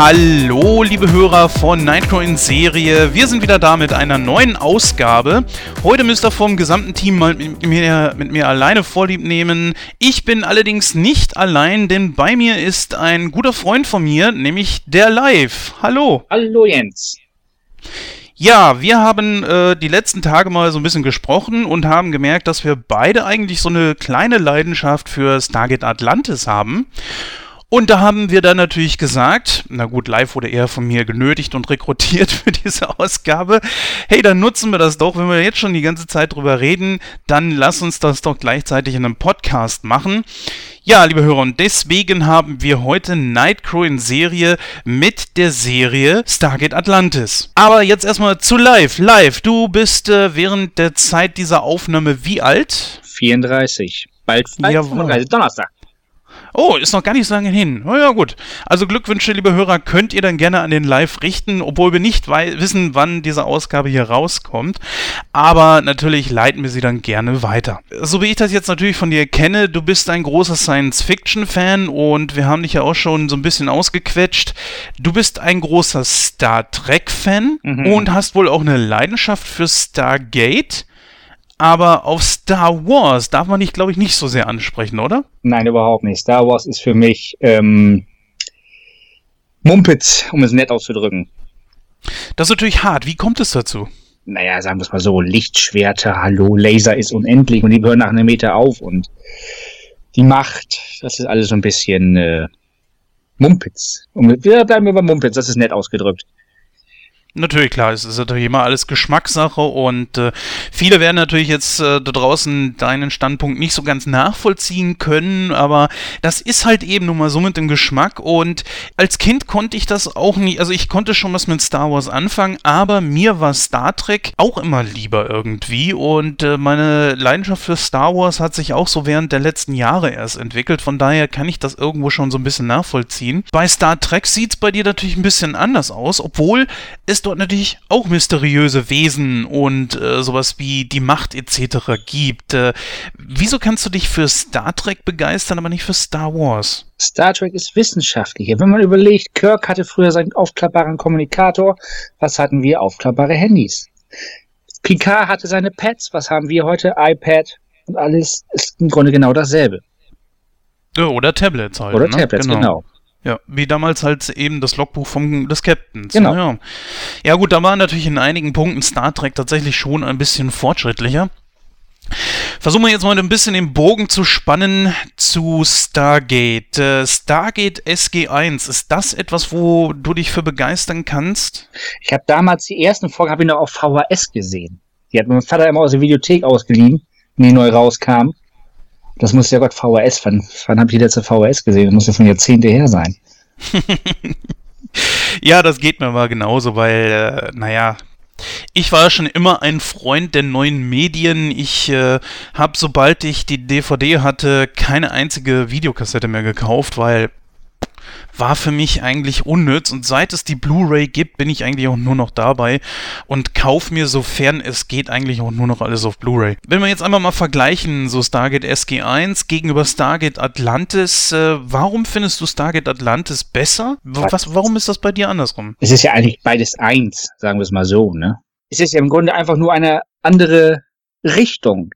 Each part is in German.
Hallo, liebe Hörer von Nightcrow in Serie. Wir sind wieder da mit einer neuen Ausgabe. Heute müsst ihr vom gesamten Team mal mit mir, mit mir alleine Vorlieb nehmen. Ich bin allerdings nicht allein, denn bei mir ist ein guter Freund von mir, nämlich der Live. Hallo. Hallo, Jens. Ja, wir haben äh, die letzten Tage mal so ein bisschen gesprochen und haben gemerkt, dass wir beide eigentlich so eine kleine Leidenschaft für Stargate Atlantis haben. Und da haben wir dann natürlich gesagt, na gut, live wurde er von mir genötigt und rekrutiert für diese Ausgabe. Hey, dann nutzen wir das doch, wenn wir jetzt schon die ganze Zeit drüber reden, dann lass uns das doch gleichzeitig in einem Podcast machen. Ja, liebe Hörer, und deswegen haben wir heute Nightcrow in Serie mit der Serie Stargate Atlantis. Aber jetzt erstmal zu live. Live, du bist äh, während der Zeit dieser Aufnahme wie alt? 34. Bald, bald Jawohl. Donnerstag. Oh, ist noch gar nicht so lange hin. Na ja, gut. Also Glückwünsche, liebe Hörer, könnt ihr dann gerne an den Live richten, obwohl wir nicht wissen, wann diese Ausgabe hier rauskommt. Aber natürlich leiten wir sie dann gerne weiter. So wie ich das jetzt natürlich von dir kenne, du bist ein großer Science-Fiction-Fan und wir haben dich ja auch schon so ein bisschen ausgequetscht. Du bist ein großer Star Trek-Fan mhm. und hast wohl auch eine Leidenschaft für Stargate aber auf Star Wars darf man dich, glaube ich, nicht so sehr ansprechen, oder? Nein, überhaupt nicht. Star Wars ist für mich ähm, Mumpitz, um es nett auszudrücken. Das ist natürlich hart. Wie kommt es dazu? Naja, sagen wir es mal so, Lichtschwerter, hallo, Laser ist unendlich und die hören nach einem Meter auf und die Macht, das ist alles so ein bisschen äh, Mumpitz. Und wir bleiben wir bei Mumpitz, das ist nett ausgedrückt. Natürlich, klar, es ist natürlich immer alles Geschmackssache und äh, viele werden natürlich jetzt äh, da draußen deinen Standpunkt nicht so ganz nachvollziehen können, aber das ist halt eben nun mal so mit dem Geschmack und als Kind konnte ich das auch nicht, also ich konnte schon was mit Star Wars anfangen, aber mir war Star Trek auch immer lieber irgendwie und äh, meine Leidenschaft für Star Wars hat sich auch so während der letzten Jahre erst entwickelt, von daher kann ich das irgendwo schon so ein bisschen nachvollziehen. Bei Star Trek sieht es bei dir natürlich ein bisschen anders aus, obwohl es dort natürlich auch mysteriöse Wesen und äh, sowas wie die Macht etc. gibt. Äh, wieso kannst du dich für Star Trek begeistern, aber nicht für Star Wars? Star Trek ist wissenschaftlicher. Wenn man überlegt, Kirk hatte früher seinen aufklappbaren Kommunikator, was hatten wir? Aufklappbare Handys. Picard hatte seine Pads, was haben wir heute? iPad und alles ist im Grunde genau dasselbe. Oder Tablets halt. Oder ne? Tablets, genau. genau. Ja, wie damals halt eben das Logbuch vom, des Captains. Genau. Ja. ja gut, da war natürlich in einigen Punkten Star Trek tatsächlich schon ein bisschen fortschrittlicher. Versuchen wir jetzt mal ein bisschen den Bogen zu spannen zu Stargate. Äh, Stargate SG1, ist das etwas, wo du dich für begeistern kannst? Ich habe damals die ersten Folgen habe ich noch auf VHS gesehen. Die hat mein Vater immer aus der Videothek ausgeliehen, wenn die neu rauskam. Das muss ja Gott VHS, wann, wann habe ich die letzte VHS gesehen? Das muss ja schon Jahrzehnte her sein. ja, das geht mir mal genauso, weil, äh, naja, ich war schon immer ein Freund der neuen Medien. Ich äh, habe, sobald ich die DVD hatte, keine einzige Videokassette mehr gekauft, weil war für mich eigentlich unnütz und seit es die Blu-ray gibt, bin ich eigentlich auch nur noch dabei und kauf mir, sofern es geht, eigentlich auch nur noch alles auf Blu-ray. Wenn wir jetzt einmal mal vergleichen, so Stargate SG1 gegenüber Stargate Atlantis, äh, warum findest du Stargate Atlantis besser? Was, warum ist das bei dir andersrum? Es ist ja eigentlich beides eins, sagen wir es mal so, ne? Es ist ja im Grunde einfach nur eine andere Richtung.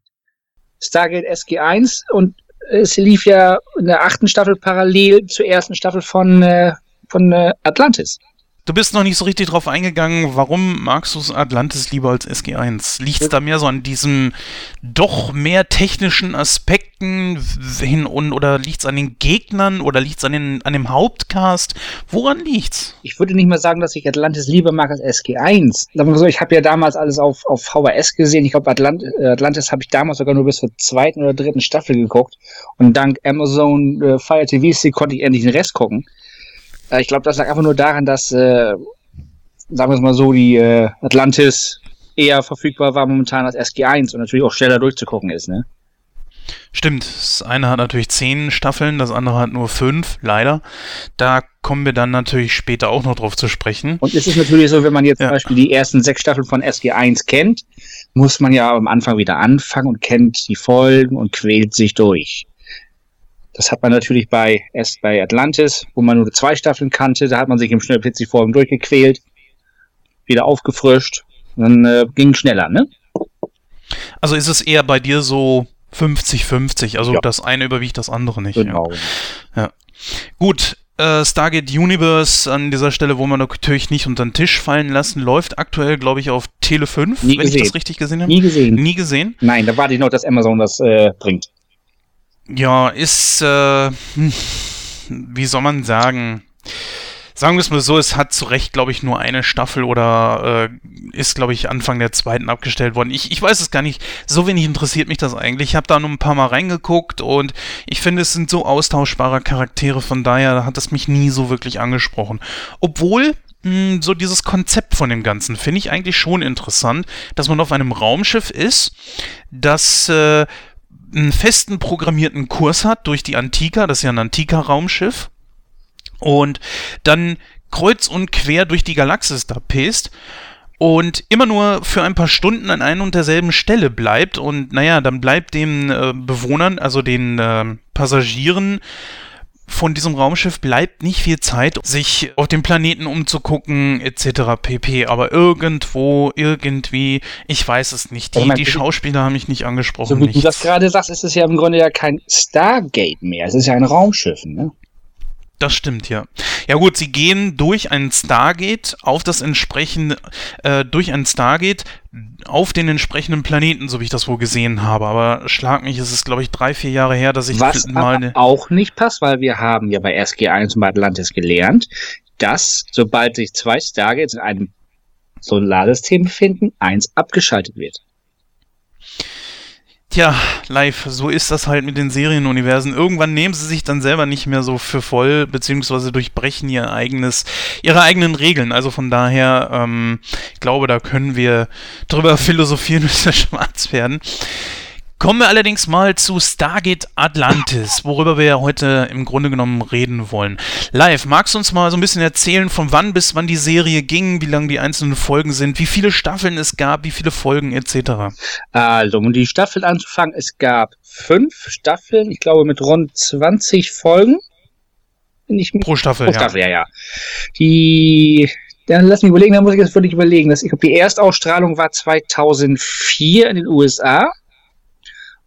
Stargate SG1 und es lief ja in der achten Staffel parallel zur ersten Staffel von, äh, von äh, Atlantis. Du bist noch nicht so richtig drauf eingegangen, warum magst du Atlantis lieber als SG1? Liegt es da mehr so an diesen doch mehr technischen Aspekten hin und oder liegt es an den Gegnern oder liegt es an, an dem Hauptcast? Woran liegt's? Ich würde nicht mal sagen, dass ich Atlantis lieber mag als SG1. So, ich habe ja damals alles auf, auf VHS gesehen. Ich glaube, Atlant äh, Atlantis habe ich damals sogar nur bis zur zweiten oder dritten Staffel geguckt. Und dank Amazon äh, Fire TV konnte ich endlich den Rest gucken. Äh, ich glaube, das lag einfach nur daran, dass, äh, sagen wir es mal so, die äh, Atlantis eher verfügbar war momentan als SG1 und natürlich auch schneller durchzugucken ist, ne? Stimmt, das eine hat natürlich zehn Staffeln, das andere hat nur fünf, leider. Da kommen wir dann natürlich später auch noch drauf zu sprechen. Und es ist natürlich so, wenn man jetzt ja. zum Beispiel die ersten sechs Staffeln von SG1 kennt, muss man ja am Anfang wieder anfangen und kennt die Folgen und quält sich durch. Das hat man natürlich bei erst bei Atlantis, wo man nur zwei Staffeln kannte, da hat man sich im schnell plötzlich vor ihm durchgequält, wieder aufgefrischt, dann äh, ging schneller, ne? Also ist es eher bei dir so 50-50, also ja. das eine überwiegt das andere nicht. Genau. Ja. ja. Gut, äh, Stargate Universe an dieser Stelle, wo man natürlich nicht unter den Tisch fallen lassen, läuft aktuell, glaube ich, auf Tele 5, Nie wenn gesehen. ich das richtig gesehen habe. Nie gesehen. Nie gesehen? Nein, da warte ich noch, dass Amazon das äh, bringt. Ja, ist, äh, hm, wie soll man sagen, sagen wir es mal so, es hat zu Recht, glaube ich, nur eine Staffel oder äh, ist, glaube ich, Anfang der zweiten abgestellt worden. Ich, ich weiß es gar nicht, so wenig interessiert mich das eigentlich. Ich habe da nur ein paar Mal reingeguckt und ich finde, es sind so austauschbare Charaktere, von daher hat es mich nie so wirklich angesprochen. Obwohl, hm, so dieses Konzept von dem Ganzen finde ich eigentlich schon interessant, dass man auf einem Raumschiff ist, das äh, einen festen programmierten Kurs hat durch die Antika, das ist ja ein Antika-Raumschiff, und dann kreuz und quer durch die Galaxis da pest und immer nur für ein paar Stunden an einer und derselben Stelle bleibt und naja, dann bleibt den äh, Bewohnern, also den äh, Passagieren von diesem Raumschiff bleibt nicht viel Zeit, sich auf dem Planeten umzugucken, etc. pp. Aber irgendwo, irgendwie, ich weiß es nicht. Die, die Schauspieler haben mich nicht angesprochen. So wie nichts. du das gerade sagst, ist es ja im Grunde ja kein Stargate mehr. Es ist ja ein Raumschiff, ne? Das stimmt, ja. Ja gut, sie gehen durch ein Stargate auf das entsprechende, äh, durch ein Stargate auf den entsprechenden Planeten, so wie ich das wohl gesehen habe. Aber schlag mich, es ist glaube ich drei, vier Jahre her, dass ich Was mal aber auch nicht passt, weil wir haben ja bei SG1 und bei Atlantis gelernt, dass sobald sich zwei Stargates in einem Solarsystem befinden, eins abgeschaltet wird. Tja, live, so ist das halt mit den Serienuniversen. Irgendwann nehmen sie sich dann selber nicht mehr so für voll, beziehungsweise durchbrechen ihr eigenes, ihre eigenen Regeln. Also von daher, ähm, ich glaube, da können wir drüber philosophieren, bis wir schwarz werden. Kommen wir allerdings mal zu Stargate Atlantis, worüber wir ja heute im Grunde genommen reden wollen. Live, magst du uns mal so ein bisschen erzählen, von wann bis wann die Serie ging, wie lang die einzelnen Folgen sind, wie viele Staffeln es gab, wie viele Folgen etc.? Also, um die Staffel anzufangen, es gab fünf Staffeln, ich glaube mit rund 20 Folgen. Pro Staffel, pro Staffel, ja. ja, ja. Die dann lass mich überlegen, da muss ich jetzt wirklich überlegen. ich glaube, die Erstausstrahlung war 2004 in den USA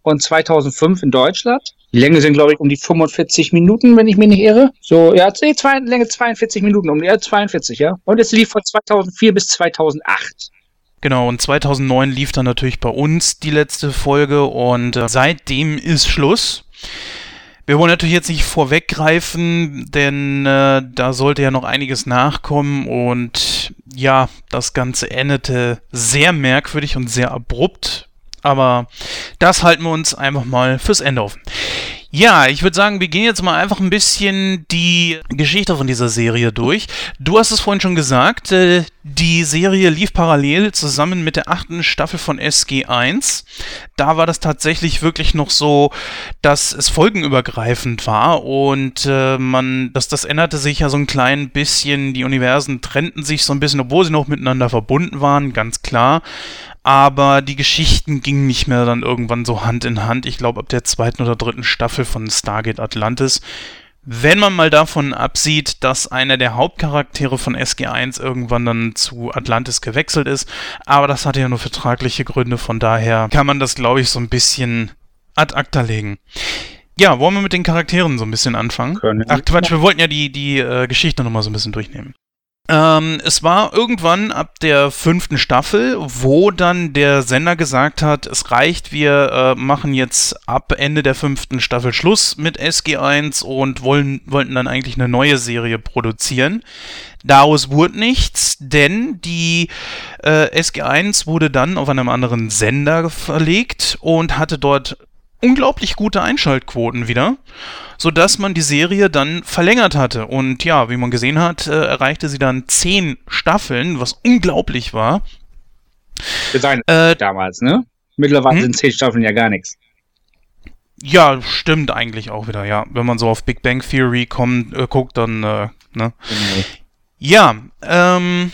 und 2005 in Deutschland. Die Länge sind, glaube ich, um die 45 Minuten, wenn ich mich nicht irre. So, ja, nee, zwei, Länge 42 Minuten, um die ja, 42, ja. Und es lief von 2004 bis 2008. Genau, und 2009 lief dann natürlich bei uns die letzte Folge und äh, seitdem ist Schluss. Wir wollen natürlich jetzt nicht vorweggreifen, denn äh, da sollte ja noch einiges nachkommen und ja, das Ganze endete sehr merkwürdig und sehr abrupt aber das halten wir uns einfach mal fürs Ende offen. Ja, ich würde sagen, wir gehen jetzt mal einfach ein bisschen die Geschichte von dieser Serie durch. Du hast es vorhin schon gesagt, äh, die Serie lief parallel zusammen mit der achten Staffel von SG1. Da war das tatsächlich wirklich noch so, dass es folgenübergreifend war und äh, man, das, das änderte sich ja so ein klein bisschen. Die Universen trennten sich so ein bisschen, obwohl sie noch miteinander verbunden waren, ganz klar aber die Geschichten gingen nicht mehr dann irgendwann so Hand in Hand. Ich glaube, ab der zweiten oder dritten Staffel von Stargate Atlantis. Wenn man mal davon absieht, dass einer der Hauptcharaktere von SG1 irgendwann dann zu Atlantis gewechselt ist, aber das hatte ja nur vertragliche Gründe, von daher kann man das, glaube ich, so ein bisschen ad acta legen. Ja, wollen wir mit den Charakteren so ein bisschen anfangen? Können. Ach Quatsch, wir wollten ja die, die äh, Geschichte nochmal so ein bisschen durchnehmen. Ähm, es war irgendwann ab der fünften Staffel, wo dann der Sender gesagt hat, es reicht, wir äh, machen jetzt ab Ende der fünften Staffel Schluss mit SG1 und wollen, wollten dann eigentlich eine neue Serie produzieren. Daraus wurde nichts, denn die äh, SG1 wurde dann auf einem anderen Sender verlegt und hatte dort unglaublich gute Einschaltquoten wieder, sodass man die Serie dann verlängert hatte. Und ja, wie man gesehen hat, äh, erreichte sie dann zehn Staffeln, was unglaublich war. Für seine äh, damals, ne? Mittlerweile hm? sind zehn Staffeln ja gar nichts. Ja, stimmt eigentlich auch wieder, ja. Wenn man so auf Big Bang Theory kommt, äh, guckt, dann, äh, ne? Mhm. Ja, ähm,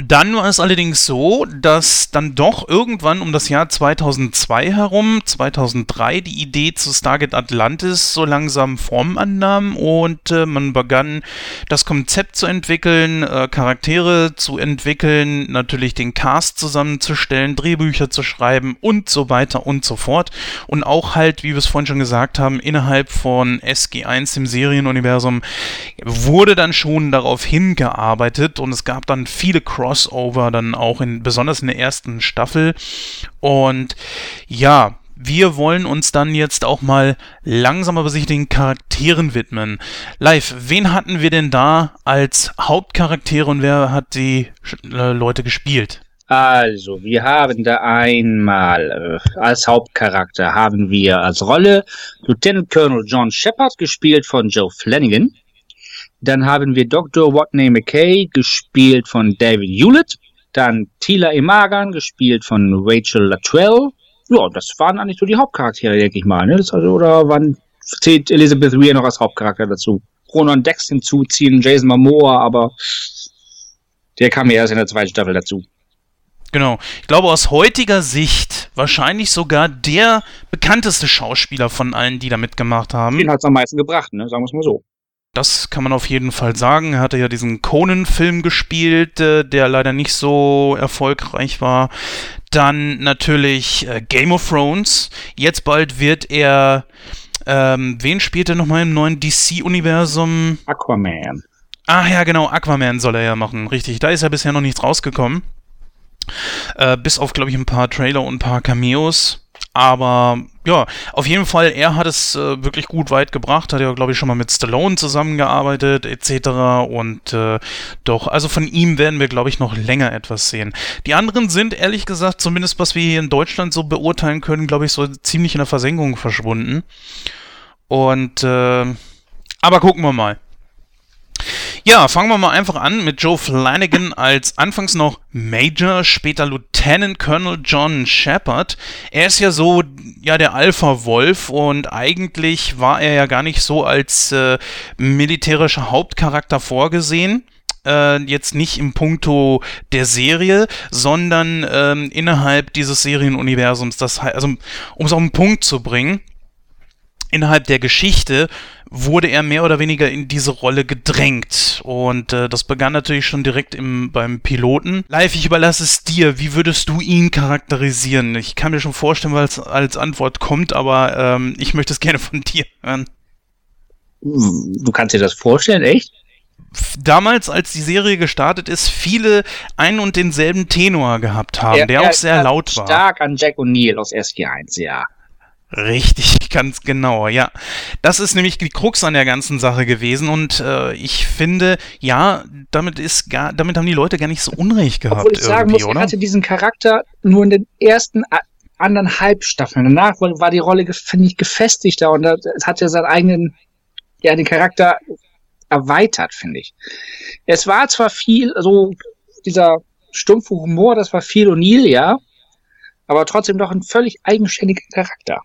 Dann war es allerdings so, dass dann doch irgendwann um das Jahr 2002 herum, 2003, die Idee zu Stargate Atlantis so langsam Form annahm und äh, man begann das Konzept zu entwickeln, äh, Charaktere zu entwickeln, natürlich den Cast zusammenzustellen, Drehbücher zu schreiben und so weiter und so fort. Und auch halt, wie wir es vorhin schon gesagt haben, innerhalb von SG1, dem Serienuniversum, wurde dann schon darauf hingearbeitet und es gab dann viele Crossover, dann auch in, besonders in der ersten Staffel. Und ja, wir wollen uns dann jetzt auch mal langsam aber sich den Charakteren widmen. Live, wen hatten wir denn da als Hauptcharaktere und wer hat die äh, Leute gespielt? Also, wir haben da einmal äh, als Hauptcharakter haben wir als Rolle Lieutenant Colonel John Shepard, gespielt von Joe Flanagan. Dann haben wir Dr. Watney McKay, gespielt von David Hewlett. Dann Tila Emagan, gespielt von Rachel Latwell. Ja, das waren eigentlich so die Hauptcharaktere, denke ich mal. Ne? Das also, oder wann zählt Elizabeth Weir noch als Hauptcharakter dazu? Ronan Dex hinzuziehen, Jason Momoa, aber der kam ja erst in der zweiten Staffel dazu. Genau. Ich glaube, aus heutiger Sicht wahrscheinlich sogar der bekannteste Schauspieler von allen, die da mitgemacht haben. Den hat es am meisten gebracht, ne? sagen wir es mal so. Das kann man auf jeden Fall sagen. Er hatte ja diesen Conan-Film gespielt, äh, der leider nicht so erfolgreich war. Dann natürlich äh, Game of Thrones. Jetzt bald wird er. Ähm, wen spielt er nochmal im neuen DC-Universum? Aquaman. Ach ja, genau, Aquaman soll er ja machen, richtig. Da ist ja bisher noch nichts rausgekommen. Äh, bis auf, glaube ich, ein paar Trailer und ein paar Cameos. Aber ja, auf jeden Fall, er hat es äh, wirklich gut weit gebracht, hat ja, glaube ich, schon mal mit Stallone zusammengearbeitet, etc. Und äh, doch, also von ihm werden wir, glaube ich, noch länger etwas sehen. Die anderen sind, ehrlich gesagt, zumindest was wir hier in Deutschland so beurteilen können, glaube ich, so ziemlich in der Versenkung verschwunden. Und, äh, aber gucken wir mal. Ja, fangen wir mal einfach an mit Joe Flanagan als anfangs noch Major, später Lieutenant Colonel John Shepard. Er ist ja so, ja, der Alpha-Wolf und eigentlich war er ja gar nicht so als äh, militärischer Hauptcharakter vorgesehen äh, jetzt nicht im Punkto der Serie, sondern ähm, innerhalb dieses Serienuniversums. Das heißt, also um es auf den Punkt zu bringen, innerhalb der Geschichte wurde er mehr oder weniger in diese Rolle gedrängt. Und äh, das begann natürlich schon direkt im, beim Piloten. Live, ich überlasse es dir. Wie würdest du ihn charakterisieren? Ich kann mir schon vorstellen, es als Antwort kommt, aber ähm, ich möchte es gerne von dir hören. Du kannst dir das vorstellen, echt? damals, als die Serie gestartet ist, viele einen und denselben Tenor gehabt haben, er, der er, auch sehr laut war. Stark an Jack O'Neill aus SG1, ja. Richtig, ganz genau, ja. Das ist nämlich die Krux an der ganzen Sache gewesen und äh, ich finde, ja, damit ist gar, damit haben die Leute gar nicht so Unrecht gehabt. Obwohl ich sagen muss, oder? er hatte diesen Charakter nur in den ersten anderen Halbstaffeln. Danach war die Rolle, finde ich, gefestigter und es hat ja seinen eigenen, ja, den Charakter erweitert, finde ich. Es war zwar viel, so dieser stumpfe Humor, das war viel O'Neill, ja, aber trotzdem doch ein völlig eigenständiger Charakter.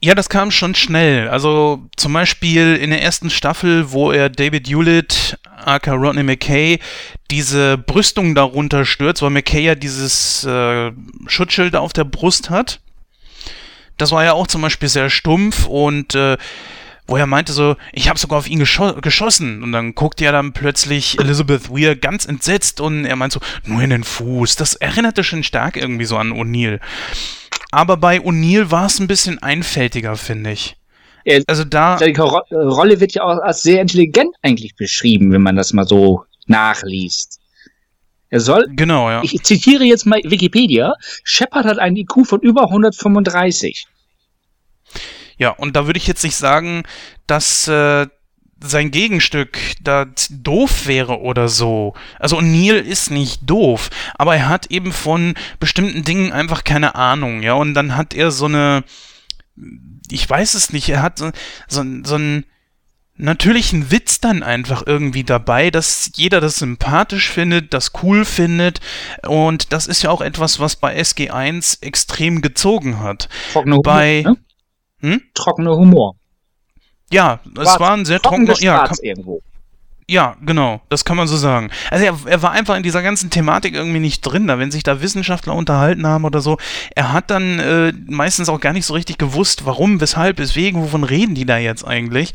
Ja, das kam schon schnell. Also zum Beispiel in der ersten Staffel, wo er David Hewlett, aka Rodney McKay, diese Brüstung darunter stürzt, weil McKay ja dieses äh, Schutzschild auf der Brust hat. Das war ja auch zum Beispiel sehr stumpf und äh, wo er meinte so, ich habe sogar auf ihn gescho geschossen. Und dann guckt ja dann plötzlich Elizabeth Weir ganz entsetzt und er meint so, nur in den Fuß. Das erinnerte schon stark irgendwie so an O'Neill. Aber bei O'Neill war es ein bisschen einfältiger, finde ich. Also da. Die Rolle wird ja auch als sehr intelligent eigentlich beschrieben, wenn man das mal so nachliest. Er soll. Genau, ja. Ich zitiere jetzt mal Wikipedia. Shepard hat einen IQ von über 135. Ja, und da würde ich jetzt nicht sagen, dass äh, sein Gegenstück da doof wäre oder so. Also Neil ist nicht doof, aber er hat eben von bestimmten Dingen einfach keine Ahnung, ja. Und dann hat er so eine, ich weiß es nicht, er hat so, so, so einen natürlichen Witz dann einfach irgendwie dabei, dass jeder das sympathisch findet, das cool findet. Und das ist ja auch etwas, was bei SG1 extrem gezogen hat. Trockene bei Humor, ne? hm? Trockener Humor. Ja, es war ein sehr trockener. Ja, irgendwo. Ja, genau, das kann man so sagen. Also er, er, war einfach in dieser ganzen Thematik irgendwie nicht drin. Da, wenn sich da Wissenschaftler unterhalten haben oder so, er hat dann äh, meistens auch gar nicht so richtig gewusst, warum, weshalb, weswegen, wovon reden die da jetzt eigentlich.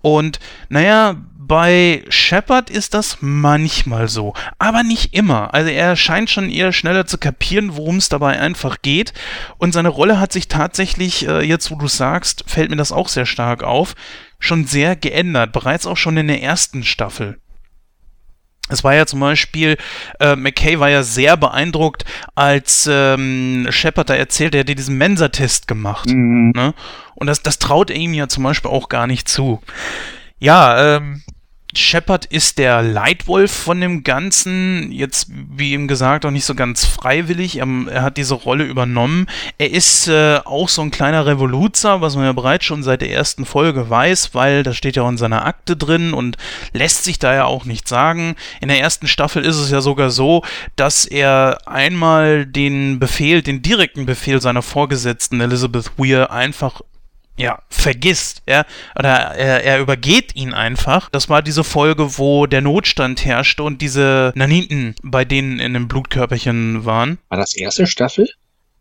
Und naja, bei Shepard ist das manchmal so, aber nicht immer. Also er scheint schon eher schneller zu kapieren, worum es dabei einfach geht. Und seine Rolle hat sich tatsächlich, äh, jetzt wo du sagst, fällt mir das auch sehr stark auf, schon sehr geändert, bereits auch schon in der ersten Staffel. Es war ja zum Beispiel, äh, McKay war ja sehr beeindruckt, als ähm, Shepard da erzählt, er hätte diesen Mensa-Test gemacht. Mhm. Ne? Und das, das traut er ihm ja zum Beispiel auch gar nicht zu. Ja, ähm, Shepard ist der Leitwolf von dem Ganzen, jetzt wie ihm gesagt auch nicht so ganz freiwillig, er, er hat diese Rolle übernommen. Er ist äh, auch so ein kleiner Revoluzer, was man ja bereits schon seit der ersten Folge weiß, weil das steht ja auch in seiner Akte drin und lässt sich da ja auch nicht sagen. In der ersten Staffel ist es ja sogar so, dass er einmal den Befehl, den direkten Befehl seiner Vorgesetzten Elizabeth Weir einfach ja, vergisst, ja, oder er, er übergeht ihn einfach. Das war diese Folge, wo der Notstand herrschte und diese Naniten bei denen in dem Blutkörperchen waren. War das erste Staffel?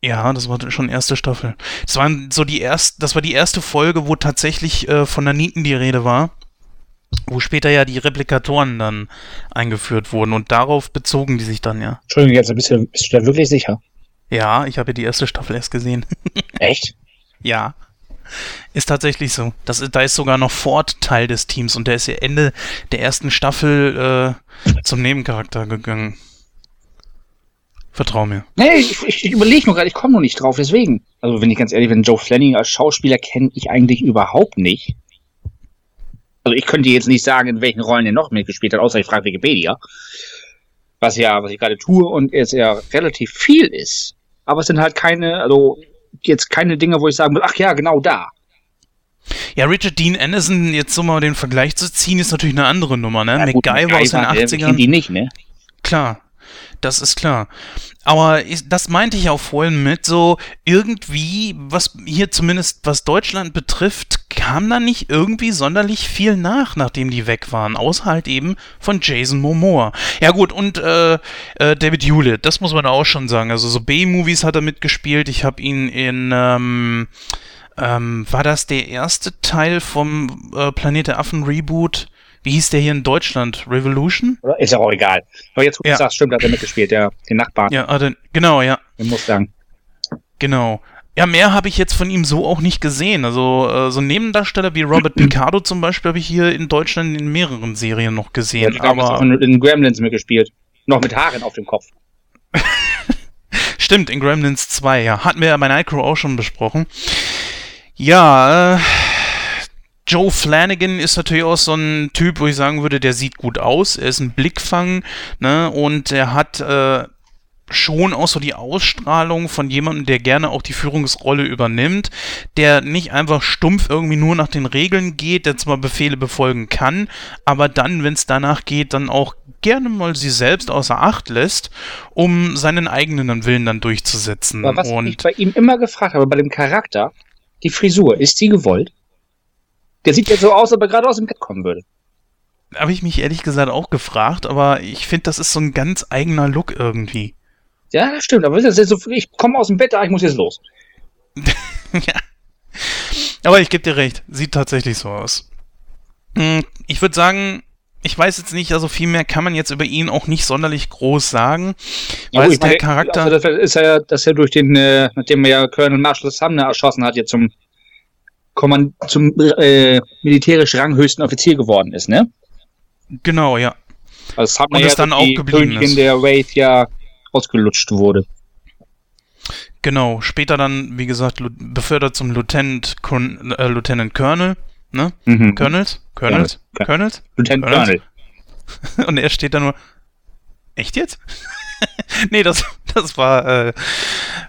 Ja, das war schon erste Staffel. Das waren so die erste, das war die erste Folge, wo tatsächlich äh, von Naniten die Rede war. Wo später ja die Replikatoren dann eingeführt wurden und darauf bezogen die sich dann ja. Entschuldigung, jetzt bist du, bist du da wirklich sicher? Ja, ich habe ja die erste Staffel erst gesehen. Echt? Ja. Ist tatsächlich so. Das, da ist sogar noch Ford Teil des Teams und der ist ja Ende der ersten Staffel äh, zum Nebencharakter gegangen. Vertrau mir. Nee, ich, ich, ich überlege nur gerade, ich komme noch nicht drauf, deswegen. Also, wenn ich ganz ehrlich bin, Joe Flanning als Schauspieler kenne ich eigentlich überhaupt nicht. Also, ich könnte jetzt nicht sagen, in welchen Rollen er noch mitgespielt hat, außer ich frage Wikipedia. Was ja, was ich gerade tue und es ja relativ viel ist. Aber es sind halt keine, also jetzt keine Dinge, wo ich sagen muss, ach ja, genau da. Ja, Richard Dean Anderson, jetzt so mal den Vergleich zu ziehen, ist natürlich eine andere Nummer, ne? Ja, gut, MacGyver aus den 80ern. Die nicht, ne? Klar, das ist klar. Aber das meinte ich auch vorhin mit, so irgendwie, was hier zumindest was Deutschland betrifft, kam da nicht irgendwie sonderlich viel nach, nachdem die weg waren, außer halt eben von Jason Momoa. Ja gut, und äh, äh, David Hewlett, das muss man auch schon sagen. Also so B-Movies hat er mitgespielt. Ich habe ihn in ähm, ähm, war das der erste Teil vom äh, Planet der Affen Reboot? Wie hieß der hier in Deutschland? Revolution? Ist ja auch egal. Aber jetzt, wo du ja. sagst, stimmt, hat er mitgespielt, der, den Nachbarn. Ja, also, genau, ja. Den Mustang. Genau. Ja, mehr habe ich jetzt von ihm so auch nicht gesehen. Also äh, so Nebendarsteller wie Robert Picardo zum Beispiel habe ich hier in Deutschland in mehreren Serien noch gesehen. Ja, aber auch in, in Gremlins mitgespielt. Noch mit Haaren auf dem Kopf. Stimmt, in Gremlins 2, ja. Hatten wir ja bei Nightcrow auch schon besprochen. Ja, äh, Joe Flanagan ist natürlich auch so ein Typ, wo ich sagen würde, der sieht gut aus. Er ist ein Blickfang, ne? Und er hat äh, schon auch so die Ausstrahlung von jemandem, der gerne auch die Führungsrolle übernimmt, der nicht einfach stumpf irgendwie nur nach den Regeln geht, der zwar Befehle befolgen kann, aber dann, wenn es danach geht, dann auch gerne mal sie selbst außer Acht lässt, um seinen eigenen Willen dann durchzusetzen. Aber was Und ich bei ihm immer gefragt habe, bei dem Charakter, die Frisur, ist sie gewollt? Der sieht jetzt so aus, als ob er gerade aus dem Bett kommen würde. Habe ich mich ehrlich gesagt auch gefragt, aber ich finde, das ist so ein ganz eigener Look irgendwie. Ja, das stimmt, aber das so, ich komme aus dem Bett, ah, ich muss jetzt los. ja. Aber ich gebe dir recht, sieht tatsächlich so aus. Hm, ich würde sagen, ich weiß jetzt nicht, also viel mehr kann man jetzt über ihn auch nicht sonderlich groß sagen, ja, weil gut, der meine, Charakter. Also das ist ja, dass er durch den, äh, nachdem er ja Colonel Marshall Sumner erschossen hat, jetzt zum Kommand zum äh, militärisch ranghöchsten Offizier geworden ist, ne? Genau, ja. Also das hat man Und ja dann auch geblieben Königin ist. der Wraith ja ausgelutscht wurde. Genau, später dann, wie gesagt, befördert zum Lieutenant, äh, Lieutenant Colonel, ne? Mhm. Colonels? Colonels? Ja. Colonels? Lieutenant Colonel. Und er steht da nur, echt jetzt? nee, das, das war äh,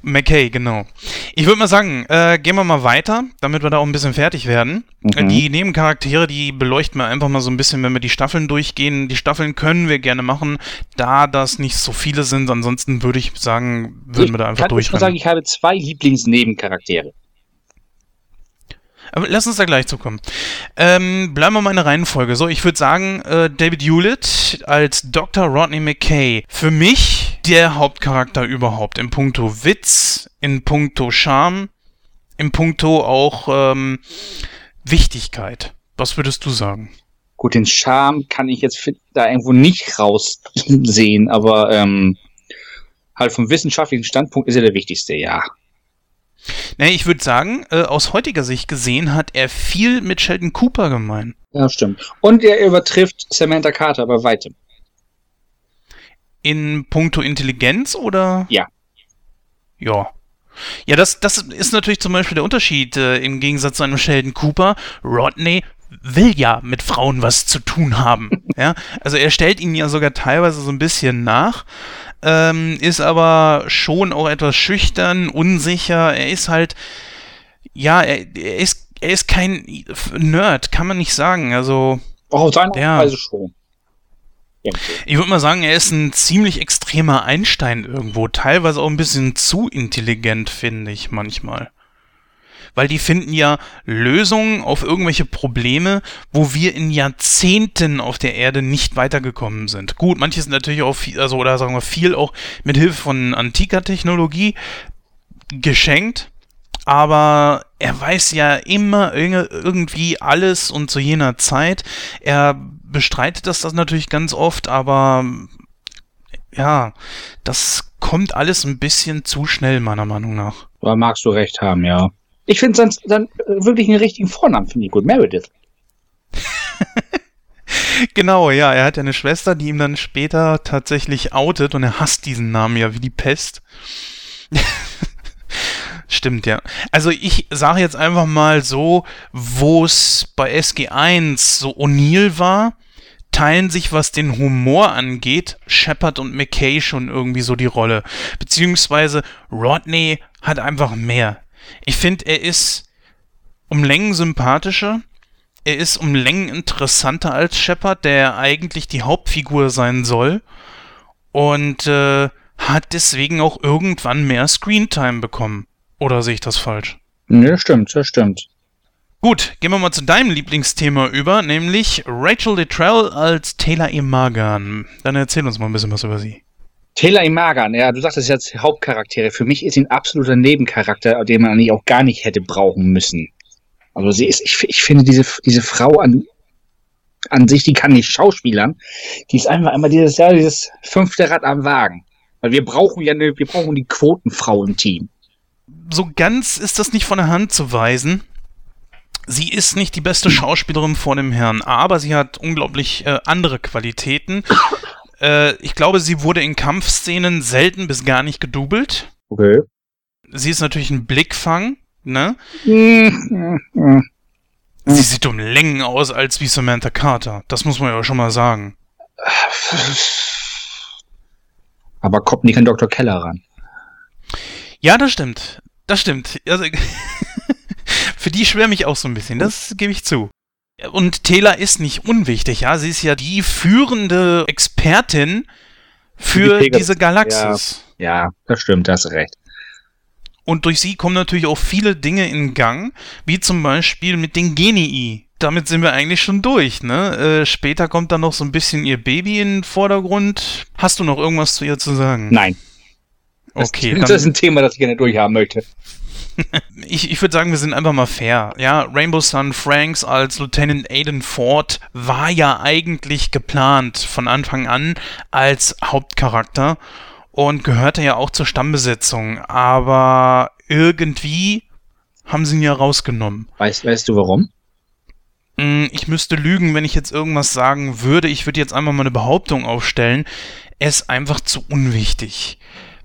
McKay, genau. Ich würde mal sagen, äh, gehen wir mal weiter, damit wir da auch ein bisschen fertig werden. Mhm. Die Nebencharaktere, die beleuchten wir einfach mal so ein bisschen, wenn wir die Staffeln durchgehen. Die Staffeln können wir gerne machen, da das nicht so viele sind. Ansonsten würde ich sagen, würden ich wir da einfach durch. Ich kann sagen, ich habe zwei Lieblingsnebencharaktere. Aber lass uns da gleich zukommen. Ähm, bleiben wir mal in der Reihenfolge. So, ich würde sagen, äh, David Hewlett als Dr. Rodney McKay. Für mich der Hauptcharakter überhaupt. In puncto Witz, in puncto Charme, in puncto auch ähm, Wichtigkeit. Was würdest du sagen? Gut, den Charme kann ich jetzt da irgendwo nicht raussehen, aber ähm, halt vom wissenschaftlichen Standpunkt ist er der wichtigste, ja. Nee, ich würde sagen, äh, aus heutiger Sicht gesehen hat er viel mit Sheldon Cooper gemein. Ja, stimmt. Und er übertrifft Samantha Carter bei weitem. In puncto Intelligenz oder? Ja. Ja. Ja, das, das ist natürlich zum Beispiel der Unterschied äh, im Gegensatz zu einem Sheldon Cooper. Rodney will ja mit Frauen was zu tun haben. ja? Also er stellt ihnen ja sogar teilweise so ein bisschen nach, ähm, ist aber schon auch etwas schüchtern, unsicher. Er ist halt, ja, er, er ist, er ist kein Nerd, kann man nicht sagen. Also. Auch auf seine ja. Weise schon. Ich würde mal sagen, er ist ein ziemlich extremer Einstein irgendwo. Teilweise auch ein bisschen zu intelligent, finde ich manchmal weil die finden ja Lösungen auf irgendwelche Probleme, wo wir in Jahrzehnten auf der Erde nicht weitergekommen sind. Gut, manches sind natürlich auch viel, also oder sagen wir viel auch mit Hilfe von antiker Technologie geschenkt, aber er weiß ja immer irgendwie alles und zu jener Zeit. Er bestreitet das, das natürlich ganz oft, aber ja, das kommt alles ein bisschen zu schnell, meiner Meinung nach. Da magst du recht haben, ja. Ich finde dann, dann wirklich einen richtigen Vornamen, finde ich gut. Meredith. genau, ja. Er hat ja eine Schwester, die ihm dann später tatsächlich outet und er hasst diesen Namen ja wie die Pest. Stimmt, ja. Also ich sage jetzt einfach mal so, wo es bei SG1 so O'Neill war, teilen sich, was den Humor angeht, Shepard und McKay schon irgendwie so die Rolle. Beziehungsweise Rodney hat einfach mehr. Ich finde, er ist um Längen sympathischer. Er ist um Längen interessanter als Shepard, der eigentlich die Hauptfigur sein soll. Und äh, hat deswegen auch irgendwann mehr Screentime bekommen. Oder sehe ich das falsch? Ne, stimmt, das stimmt. Gut, gehen wir mal zu deinem Lieblingsthema über, nämlich Rachel Littrell als Taylor Imagan. Dann erzähl uns mal ein bisschen was über sie. Taylor Imagan, ja, du sagtest jetzt Hauptcharaktere. Für mich ist sie ein absoluter Nebencharakter, den man eigentlich auch gar nicht hätte brauchen müssen. Also sie ist, ich, ich finde diese, diese Frau an, an sich, die kann nicht schauspielern. Die ist einfach immer dieses, ja, dieses fünfte Rad am Wagen. Weil wir brauchen ja eine, wir brauchen die Quotenfrau im Team. So ganz ist das nicht von der Hand zu weisen. Sie ist nicht die beste Schauspielerin vor dem Herrn, aber sie hat unglaublich äh, andere Qualitäten. Äh, ich glaube, sie wurde in Kampfszenen selten bis gar nicht gedoubelt. Okay. Sie ist natürlich ein Blickfang, ne? sie sieht um Längen aus als wie Samantha Carter. Das muss man ja schon mal sagen. Aber kommt nicht an Dr. Keller ran. Ja, das stimmt. Das stimmt. Also, für die schwärme ich auch so ein bisschen. Das gebe ich zu. Und Taylor ist nicht unwichtig, ja. Sie ist ja die führende Expertin für die diese Galaxis. Ja, ja, das stimmt, hast recht. Und durch sie kommen natürlich auch viele Dinge in Gang, wie zum Beispiel mit den Genii. Damit sind wir eigentlich schon durch, ne? Äh, später kommt dann noch so ein bisschen ihr Baby in den Vordergrund. Hast du noch irgendwas zu ihr zu sagen? Nein. Okay. Das, das ist ein Thema, das ich gerne durchhaben möchte. ich, ich würde sagen, wir sind einfach mal fair. Ja, Rainbow Sun Franks als Lieutenant Aiden Ford war ja eigentlich geplant von Anfang an als Hauptcharakter und gehörte ja auch zur Stammbesetzung. Aber irgendwie haben sie ihn ja rausgenommen. Weißt, weißt du warum? Hm, ich müsste lügen, wenn ich jetzt irgendwas sagen würde. Ich würde jetzt einfach mal eine Behauptung aufstellen. Er ist einfach zu unwichtig.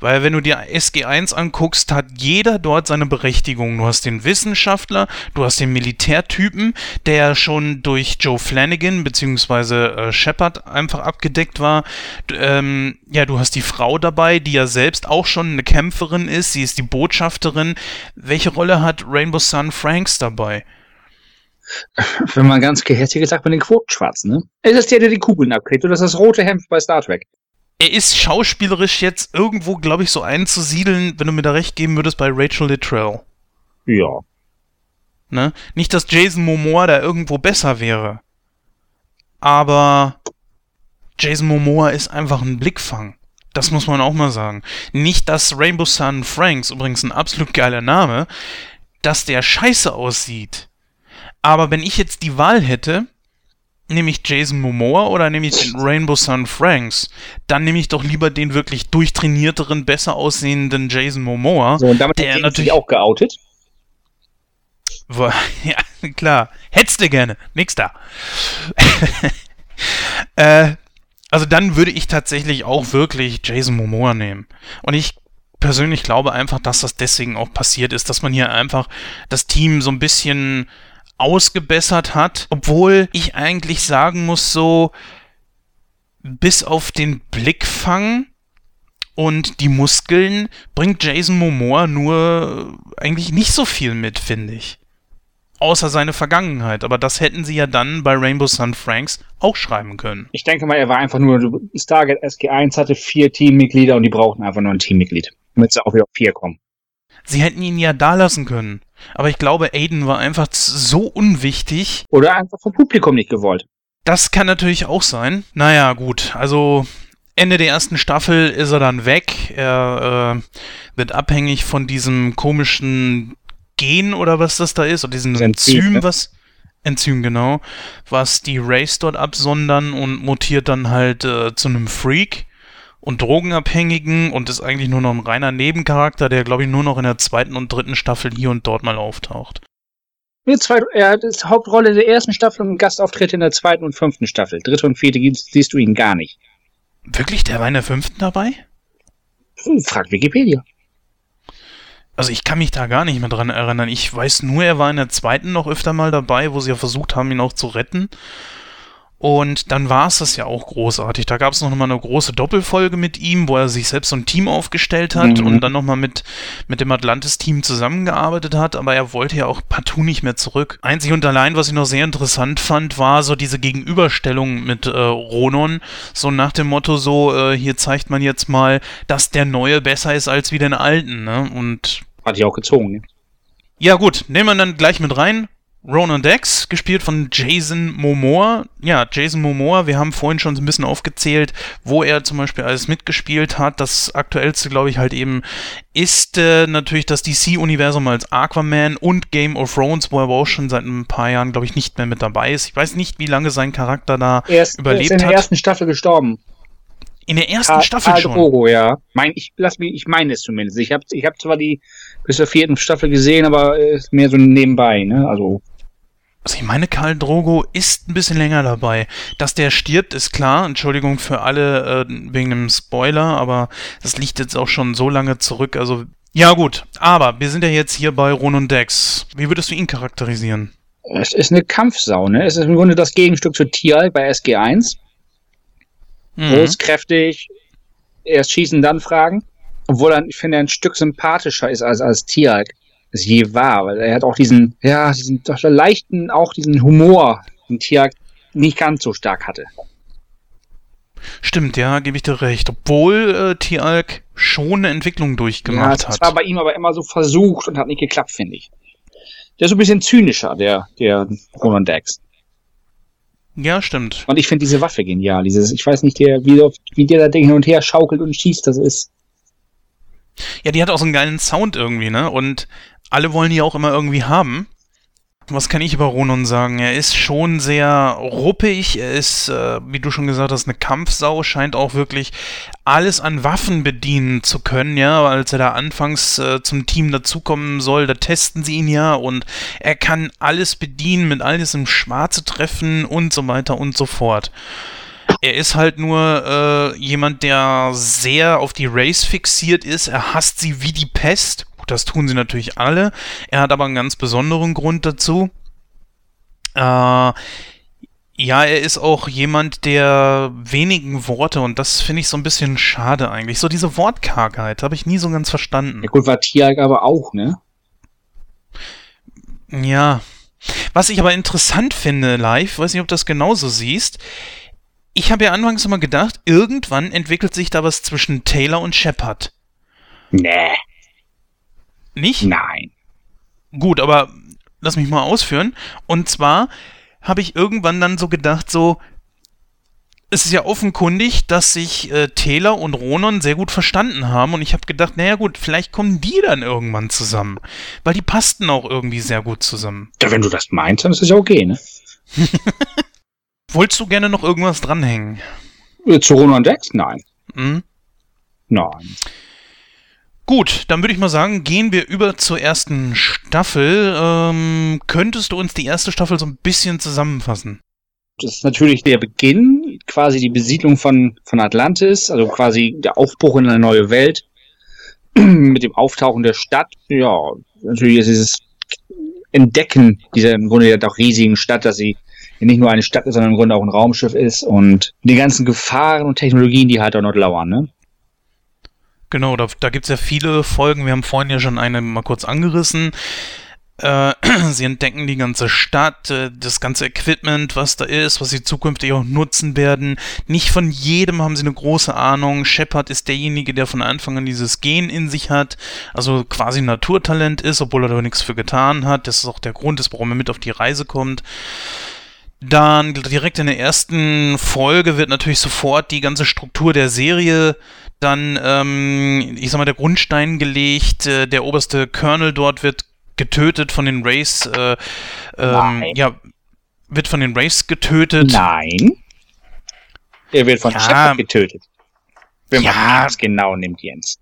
Weil wenn du dir SG1 anguckst, hat jeder dort seine Berechtigung. Du hast den Wissenschaftler, du hast den Militärtypen, der schon durch Joe Flanagan bzw. Äh, Shepard einfach abgedeckt war. Ähm, ja, du hast die Frau dabei, die ja selbst auch schon eine Kämpferin ist. Sie ist die Botschafterin. Welche Rolle hat Rainbow Sun Franks dabei? Wenn man ganz gehässig gesagt, mit den Quotenschwarzen, ne? Es ist der, der die Kugeln abkriegt. Das ist das rote Hemd bei Star Trek er ist schauspielerisch jetzt irgendwo, glaube ich, so einzusiedeln, wenn du mir da recht geben würdest, bei Rachel Littrell. Ja. Ne? Nicht, dass Jason Momoa da irgendwo besser wäre. Aber Jason Momoa ist einfach ein Blickfang. Das muss man auch mal sagen. Nicht, dass Rainbow Sun Franks, übrigens ein absolut geiler Name, dass der scheiße aussieht. Aber wenn ich jetzt die Wahl hätte, nehme ich Jason Momoa oder nehme ich den Rainbow Sun Franks, dann nehme ich doch lieber den wirklich durchtrainierteren, besser aussehenden Jason Momoa. So, und damit der natürlich auch geoutet. Ja, klar. Hättest du gerne. Nix da. äh, also dann würde ich tatsächlich auch wirklich Jason Momoa nehmen. Und ich persönlich glaube einfach, dass das deswegen auch passiert ist, dass man hier einfach das Team so ein bisschen ausgebessert hat, obwohl ich eigentlich sagen muss, so bis auf den Blickfang und die Muskeln bringt Jason Momoa nur eigentlich nicht so viel mit, finde ich außer seine Vergangenheit. Aber das hätten sie ja dann bei Rainbow Sun Franks auch schreiben können. Ich denke mal, er war einfach nur, Stargate SG1 hatte vier Teammitglieder und die brauchten einfach nur ein Teammitglied, damit sie auch wieder auf vier kommen. Sie hätten ihn ja da lassen können. Aber ich glaube, Aiden war einfach so unwichtig. Oder einfach vom Publikum nicht gewollt. Das kann natürlich auch sein. Naja, gut. Also Ende der ersten Staffel ist er dann weg. Er äh, wird abhängig von diesem komischen Gen oder was das da ist, oder diesen Enzym, Enzym ne? was. Enzym, genau, was die Race dort absondern und mutiert dann halt äh, zu einem Freak und Drogenabhängigen und ist eigentlich nur noch ein reiner Nebencharakter, der, glaube ich, nur noch in der zweiten und dritten Staffel hier und dort mal auftaucht. Er hat die Hauptrolle der ersten Staffel und Gastauftritt in der zweiten und fünften Staffel. Dritte und vierte siehst du ihn gar nicht. Wirklich? Der war in der fünften dabei? Hm, frag Wikipedia. Also ich kann mich da gar nicht mehr dran erinnern. Ich weiß nur, er war in der zweiten noch öfter mal dabei, wo sie ja versucht haben, ihn auch zu retten. Und dann war es das ja auch großartig. Da gab es noch mal eine große Doppelfolge mit ihm, wo er sich selbst so ein Team aufgestellt hat mhm. und dann noch mal mit, mit dem Atlantis-Team zusammengearbeitet hat. Aber er wollte ja auch partout nicht mehr zurück. Einzig und allein, was ich noch sehr interessant fand, war so diese Gegenüberstellung mit äh, Ronon. So nach dem Motto so, äh, hier zeigt man jetzt mal, dass der Neue besser ist als wie den Alten. Ne? Und hat ich auch gezogen, ne? Ja gut, nehmen wir dann gleich mit rein. Ronan Dex, gespielt von Jason Momoa. Ja, Jason Momoa, wir haben vorhin schon so ein bisschen aufgezählt, wo er zum Beispiel alles mitgespielt hat. Das aktuellste, glaube ich, halt eben ist äh, natürlich das DC-Universum als Aquaman und Game of Thrones, wo er aber auch schon seit ein paar Jahren, glaube ich, nicht mehr mit dabei ist. Ich weiß nicht, wie lange sein Charakter da er ist, überlebt hat. Er ist in der ersten Staffel gestorben. In der ersten Ka Staffel schon? Drogo, ja. Mein, ich, lass mich, ich meine es zumindest. Ich habe ich hab zwar die bis zur vierten Staffel gesehen, aber ist mehr so nebenbei, ne? Also also ich meine, Karl Drogo ist ein bisschen länger dabei. Dass der stirbt, ist klar. Entschuldigung für alle äh, wegen dem Spoiler, aber das liegt jetzt auch schon so lange zurück. Also ja gut, aber wir sind ja jetzt hier bei Ronan Dex. Wie würdest du ihn charakterisieren? Es ist eine Kampfsau, ne? Es ist im Grunde das Gegenstück zu Tial bei SG1. Mhm. Groß, kräftig, erst schießen, dann fragen. Obwohl er, ich finde, er ein Stück sympathischer ist als, als Tialk es je war, weil er hat auch diesen, ja, diesen doch leichten, auch diesen Humor, den Tiag nicht ganz so stark hatte. Stimmt, ja, gebe ich dir recht. Obwohl äh, Tialk schon eine Entwicklung durchgemacht ja, das hat. Das war bei ihm aber immer so versucht und hat nicht geklappt, finde ich. Der ist so ein bisschen zynischer, der, der Roland Dex. Ja, stimmt. Und ich finde diese Waffe genial. Dieses, ich weiß nicht, der, wie, wie der da Ding hin und her schaukelt und schießt, das ist. Ja, die hat auch so einen geilen Sound irgendwie, ne? Und alle wollen die auch immer irgendwie haben. Was kann ich über Ronon sagen? Er ist schon sehr ruppig, er ist, äh, wie du schon gesagt hast, eine Kampfsau, scheint auch wirklich alles an Waffen bedienen zu können, ja, als er da anfangs äh, zum Team dazukommen soll, da testen sie ihn ja und er kann alles bedienen, mit alles im Schwarze treffen und so weiter und so fort. Er ist halt nur äh, jemand, der sehr auf die Race fixiert ist, er hasst sie wie die Pest Gut, das tun sie natürlich alle. Er hat aber einen ganz besonderen Grund dazu. Äh, ja, er ist auch jemand, der wenigen Worte, und das finde ich so ein bisschen schade eigentlich. So diese Wortkargheit habe ich nie so ganz verstanden. Ja gut, war Tiag aber auch, ne? Ja. Was ich aber interessant finde live, weiß nicht, ob du das genauso siehst, ich habe ja anfangs immer gedacht, irgendwann entwickelt sich da was zwischen Taylor und Shepard. Nee. Nicht? Nein. Gut, aber lass mich mal ausführen. Und zwar habe ich irgendwann dann so gedacht, so, es ist ja offenkundig, dass sich äh, Taylor und Ronon sehr gut verstanden haben und ich habe gedacht, naja gut, vielleicht kommen die dann irgendwann zusammen, weil die passten auch irgendwie sehr gut zusammen. Ja, wenn du das meinst, dann ist es ja okay, ne? Wolltest du gerne noch irgendwas dranhängen? Äh, Zu Ronon Dex? Nein. Hm? Nein. Gut, dann würde ich mal sagen, gehen wir über zur ersten Staffel. Ähm, könntest du uns die erste Staffel so ein bisschen zusammenfassen? Das ist natürlich der Beginn, quasi die Besiedlung von, von Atlantis, also quasi der Aufbruch in eine neue Welt mit dem Auftauchen der Stadt. Ja, natürlich ist dieses Entdecken dieser im Grunde ja doch riesigen Stadt, dass sie nicht nur eine Stadt ist, sondern im Grunde auch ein Raumschiff ist und die ganzen Gefahren und Technologien, die halt auch noch lauern, ne? Genau, da, da gibt es ja viele Folgen. Wir haben vorhin ja schon eine mal kurz angerissen. Äh, sie entdecken die ganze Stadt, äh, das ganze Equipment, was da ist, was sie zukünftig auch nutzen werden. Nicht von jedem haben sie eine große Ahnung. Shepard ist derjenige, der von Anfang an dieses Gen in sich hat, also quasi Naturtalent ist, obwohl er da nichts für getan hat. Das ist auch der Grund, warum er mit auf die Reise kommt. Dann direkt in der ersten Folge wird natürlich sofort die ganze Struktur der Serie dann, ähm, ich sag mal, der Grundstein gelegt. Äh, der oberste Colonel dort wird getötet von den Rays. Äh, ähm, ja, wird von den Rays getötet. Nein. Er wird von Ja. Shepard getötet. Wenn man Ja. das genau nimmt, Jens.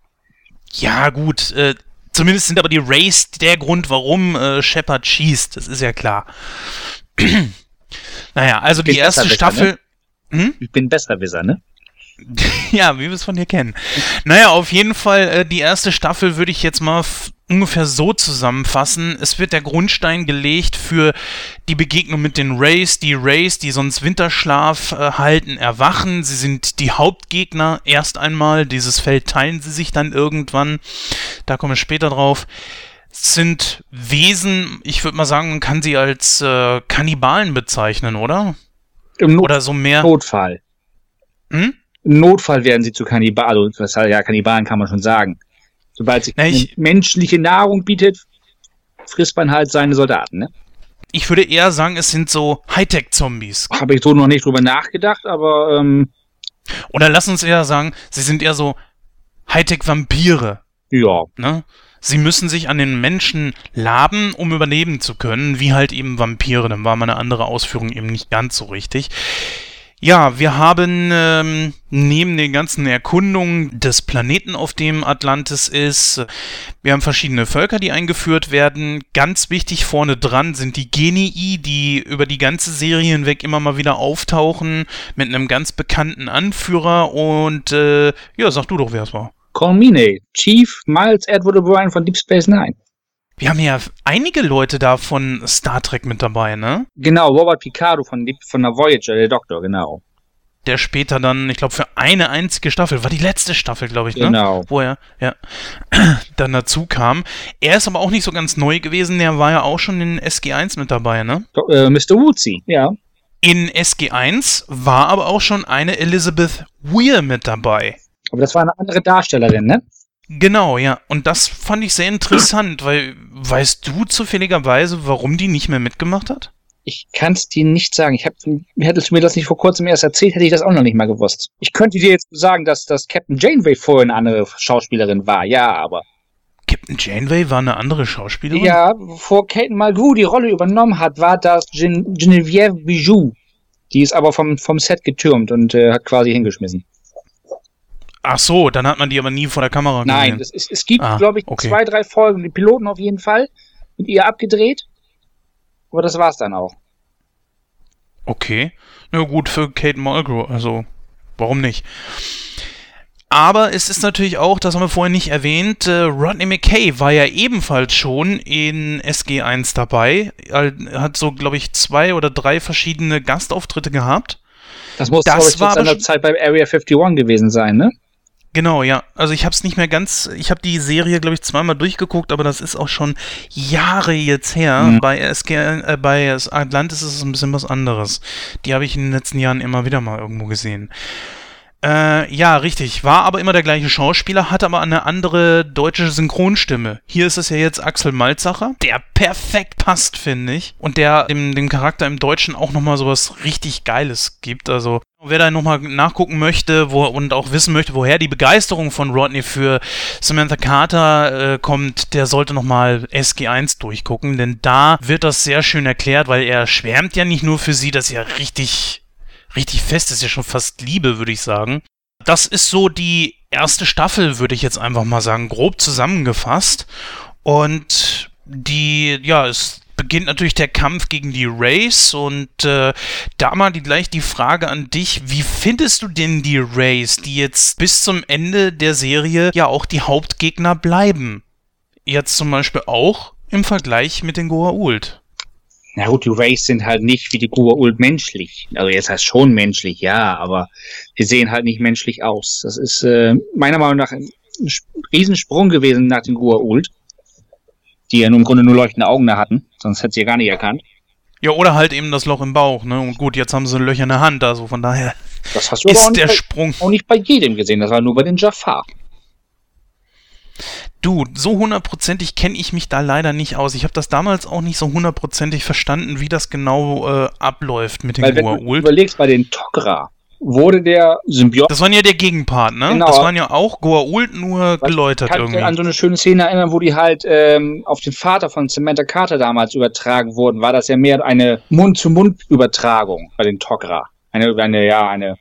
Ja, gut. Äh, zumindest sind aber die Rays der Grund, warum äh, Shepard schießt. Das ist ja klar. naja, also die erste besser, Staffel. Hm? Ich bin Besserwisser, ne? Ja, wie wir es von dir kennen. Naja, auf jeden Fall, äh, die erste Staffel würde ich jetzt mal ungefähr so zusammenfassen. Es wird der Grundstein gelegt für die Begegnung mit den Rays. Die Rays, die sonst Winterschlaf äh, halten, erwachen. Sie sind die Hauptgegner erst einmal. Dieses Feld teilen sie sich dann irgendwann. Da kommen wir später drauf. Sind Wesen, ich würde mal sagen, man kann sie als äh, Kannibalen bezeichnen, oder? Im Not Oder so mehr. Notfall. Hm? Im Notfall werden sie zu Kannibalen, also was halt, ja, Kannibalen kann man schon sagen. Sobald sich menschliche Nahrung bietet, frisst man halt seine Soldaten, ne? Ich würde eher sagen, es sind so Hightech-Zombies. Habe ich so noch nicht drüber nachgedacht, aber ähm, Oder lass uns eher sagen, sie sind eher so Hightech-Vampire. ja. Ne? Sie müssen sich an den Menschen laben, um überleben zu können, wie halt eben Vampire. Dann war meine andere Ausführung eben nicht ganz so richtig. Ja, wir haben ähm, neben den ganzen Erkundungen des Planeten, auf dem Atlantis ist, wir haben verschiedene Völker, die eingeführt werden. Ganz wichtig vorne dran sind die Genii, die über die ganze Serie hinweg immer mal wieder auftauchen, mit einem ganz bekannten Anführer. Und äh, ja, sag du doch, wer es war. Nate. Chief Miles Edward O'Brien von Deep Space Nine. Wir haben ja einige Leute da von Star Trek mit dabei, ne? Genau, Robert Picardo von, von der Voyager, der Doktor, genau. Der später dann, ich glaube, für eine einzige Staffel, war die letzte Staffel, glaube ich, ne? Genau. Wo er, ja, dann dazu kam. Er ist aber auch nicht so ganz neu gewesen, der war ja auch schon in SG1 mit dabei, ne? Äh, Mr. Woodsy, ja. In SG1 war aber auch schon eine Elizabeth Weir mit dabei. Aber das war eine andere Darstellerin, ne? Genau, ja. Und das fand ich sehr interessant, weil weißt du zufälligerweise, warum die nicht mehr mitgemacht hat? Ich kann es dir nicht sagen. Ich hab, hättest du mir das nicht vor kurzem erst erzählt, hätte ich das auch noch nicht mal gewusst. Ich könnte dir jetzt sagen, dass, dass Captain Janeway vorher eine andere Schauspielerin war, ja, aber. Captain Janeway war eine andere Schauspielerin? Ja, bevor Kate Mulgrew die Rolle übernommen hat, war das Gen Genevieve Bijou. Die ist aber vom, vom Set getürmt und äh, hat quasi hingeschmissen. Ach so, dann hat man die aber nie vor der Kamera gesehen. Nein, ist, es gibt, Ah, glaube ich, okay. zwei, drei Folgen, die Piloten auf jeden Fall, mit ihr abgedreht. Aber das war's dann auch. Okay. Na gut, für Kate Mulgrew, also warum nicht? Aber es ist natürlich auch, das haben wir vorhin nicht erwähnt, äh, Rodney McKay war ja ebenfalls schon in SG1 dabei. Er hat so, glaube ich, zwei oder drei verschiedene Gastauftritte gehabt. Das muss, Das ich, zu war seiner Zeit bei Area 51 gewesen sein, ne? Genau, ja. Also ich habe es nicht mehr ganz, ich habe die Serie, glaube ich, zweimal durchgeguckt, aber das ist auch schon Jahre jetzt her. Mhm. Bei, SG, äh, bei Atlantis ist es ein bisschen was anderes. Die habe ich in den letzten Jahren immer wieder mal irgendwo gesehen. Äh, ja, richtig. War aber immer der gleiche Schauspieler, hat aber eine andere deutsche Synchronstimme. Hier ist es ja jetzt Axel Malzacher, der perfekt passt, finde ich. Und der dem, dem Charakter im Deutschen auch nochmal sowas richtig Geiles gibt. Also, wer da nochmal nachgucken möchte wo, und auch wissen möchte, woher die Begeisterung von Rodney für Samantha Carter äh, kommt, der sollte nochmal SG1 durchgucken, denn da wird das sehr schön erklärt, weil er schwärmt ja nicht nur für sie, dass er richtig richtig fest, ist ja schon fast Liebe, würde ich sagen. Das ist so die erste Staffel, würde ich jetzt einfach mal sagen, grob zusammengefasst. Und die, ja, es beginnt natürlich der Kampf gegen die Race und äh, da mal die, gleich die Frage an dich, wie findest du denn die Race, die jetzt bis zum Ende der Serie ja auch die Hauptgegner bleiben? Jetzt zum Beispiel auch im Vergleich mit den Goa'uld na gut, die Rays sind halt nicht wie die Ult menschlich. Also jetzt heißt schon menschlich, ja, aber sie sehen halt nicht menschlich aus. Das ist äh, meiner Meinung nach ein Riesensprung gewesen nach den Ult, die ja nur im Grunde nur leuchtende Augen da hatten, sonst hätte sie ja gar nicht erkannt. Ja, oder halt eben das Loch im Bauch, ne? Und gut, jetzt haben sie Löcher in der Hand, also von daher das hast du ist der bei, Sprung auch nicht bei jedem gesehen, das war nur bei den Jafar. Du, so hundertprozentig kenne ich mich da leider nicht aus. Ich habe das damals auch nicht so hundertprozentig verstanden, wie das genau äh, abläuft mit den Weil, Wenn du überlegst, bei den Tok'ra wurde der Symbiont... Das waren ja der Gegenpart, ne? Genau. Das waren ja auch Goa'uld nur geläutert ich irgendwie. Ich an so eine schöne Szene erinnern, wo die halt ähm, auf den Vater von Samantha Carter damals übertragen wurden. War das ja mehr eine Mund-zu-Mund-Übertragung bei den Tok'ra. Eine, eine, ja, eine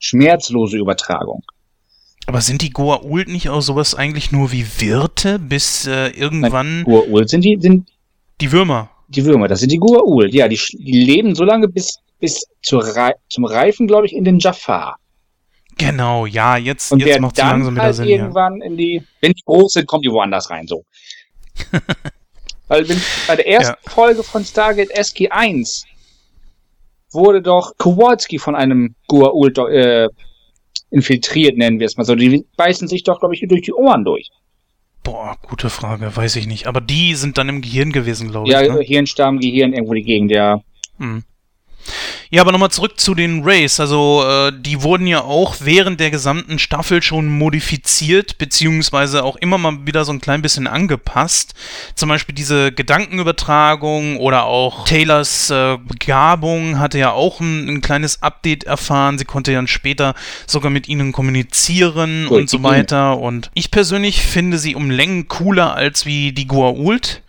schmerzlose Übertragung. Aber sind die Goa'uld nicht auch sowas eigentlich nur wie Wirte, bis äh, irgendwann. Goa'uld sind die, sind. Die Würmer. Die Würmer, das sind die Goa'uld, ja, die, die leben so lange bis, bis Re zum Reifen, glaube ich, in den Jafar. Genau, ja, jetzt, Und jetzt macht es langsam wieder halt Sinn. irgendwann ja. in die, wenn die groß sind, kommen die woanders rein, so. Weil wenn, bei der ersten ja. Folge von Stargate SG1 wurde doch Kowalski von einem Goa'uld äh, infiltriert, nennen wir es mal so. Die beißen sich doch, glaube ich, durch die Ohren durch. Boah, gute Frage, weiß ich nicht. Aber die sind dann im Gehirn gewesen, glaube ich. Ja, ne? Hirnstamm, Gehirn, irgendwo die Gegend, ja. Hm. Ja, aber nochmal zurück zu den Rays. Also, äh, die wurden ja auch während der gesamten Staffel schon modifiziert, beziehungsweise auch immer mal wieder so ein klein bisschen angepasst. Zum Beispiel diese Gedankenübertragung oder auch Taylors äh, Begabung hatte ja auch ein, ein, kleines Update erfahren. Sie konnte ja später sogar mit ihnen kommunizieren Gut, und so weiter. Und ich persönlich finde sie um Längen cooler als wie die Goa'uld.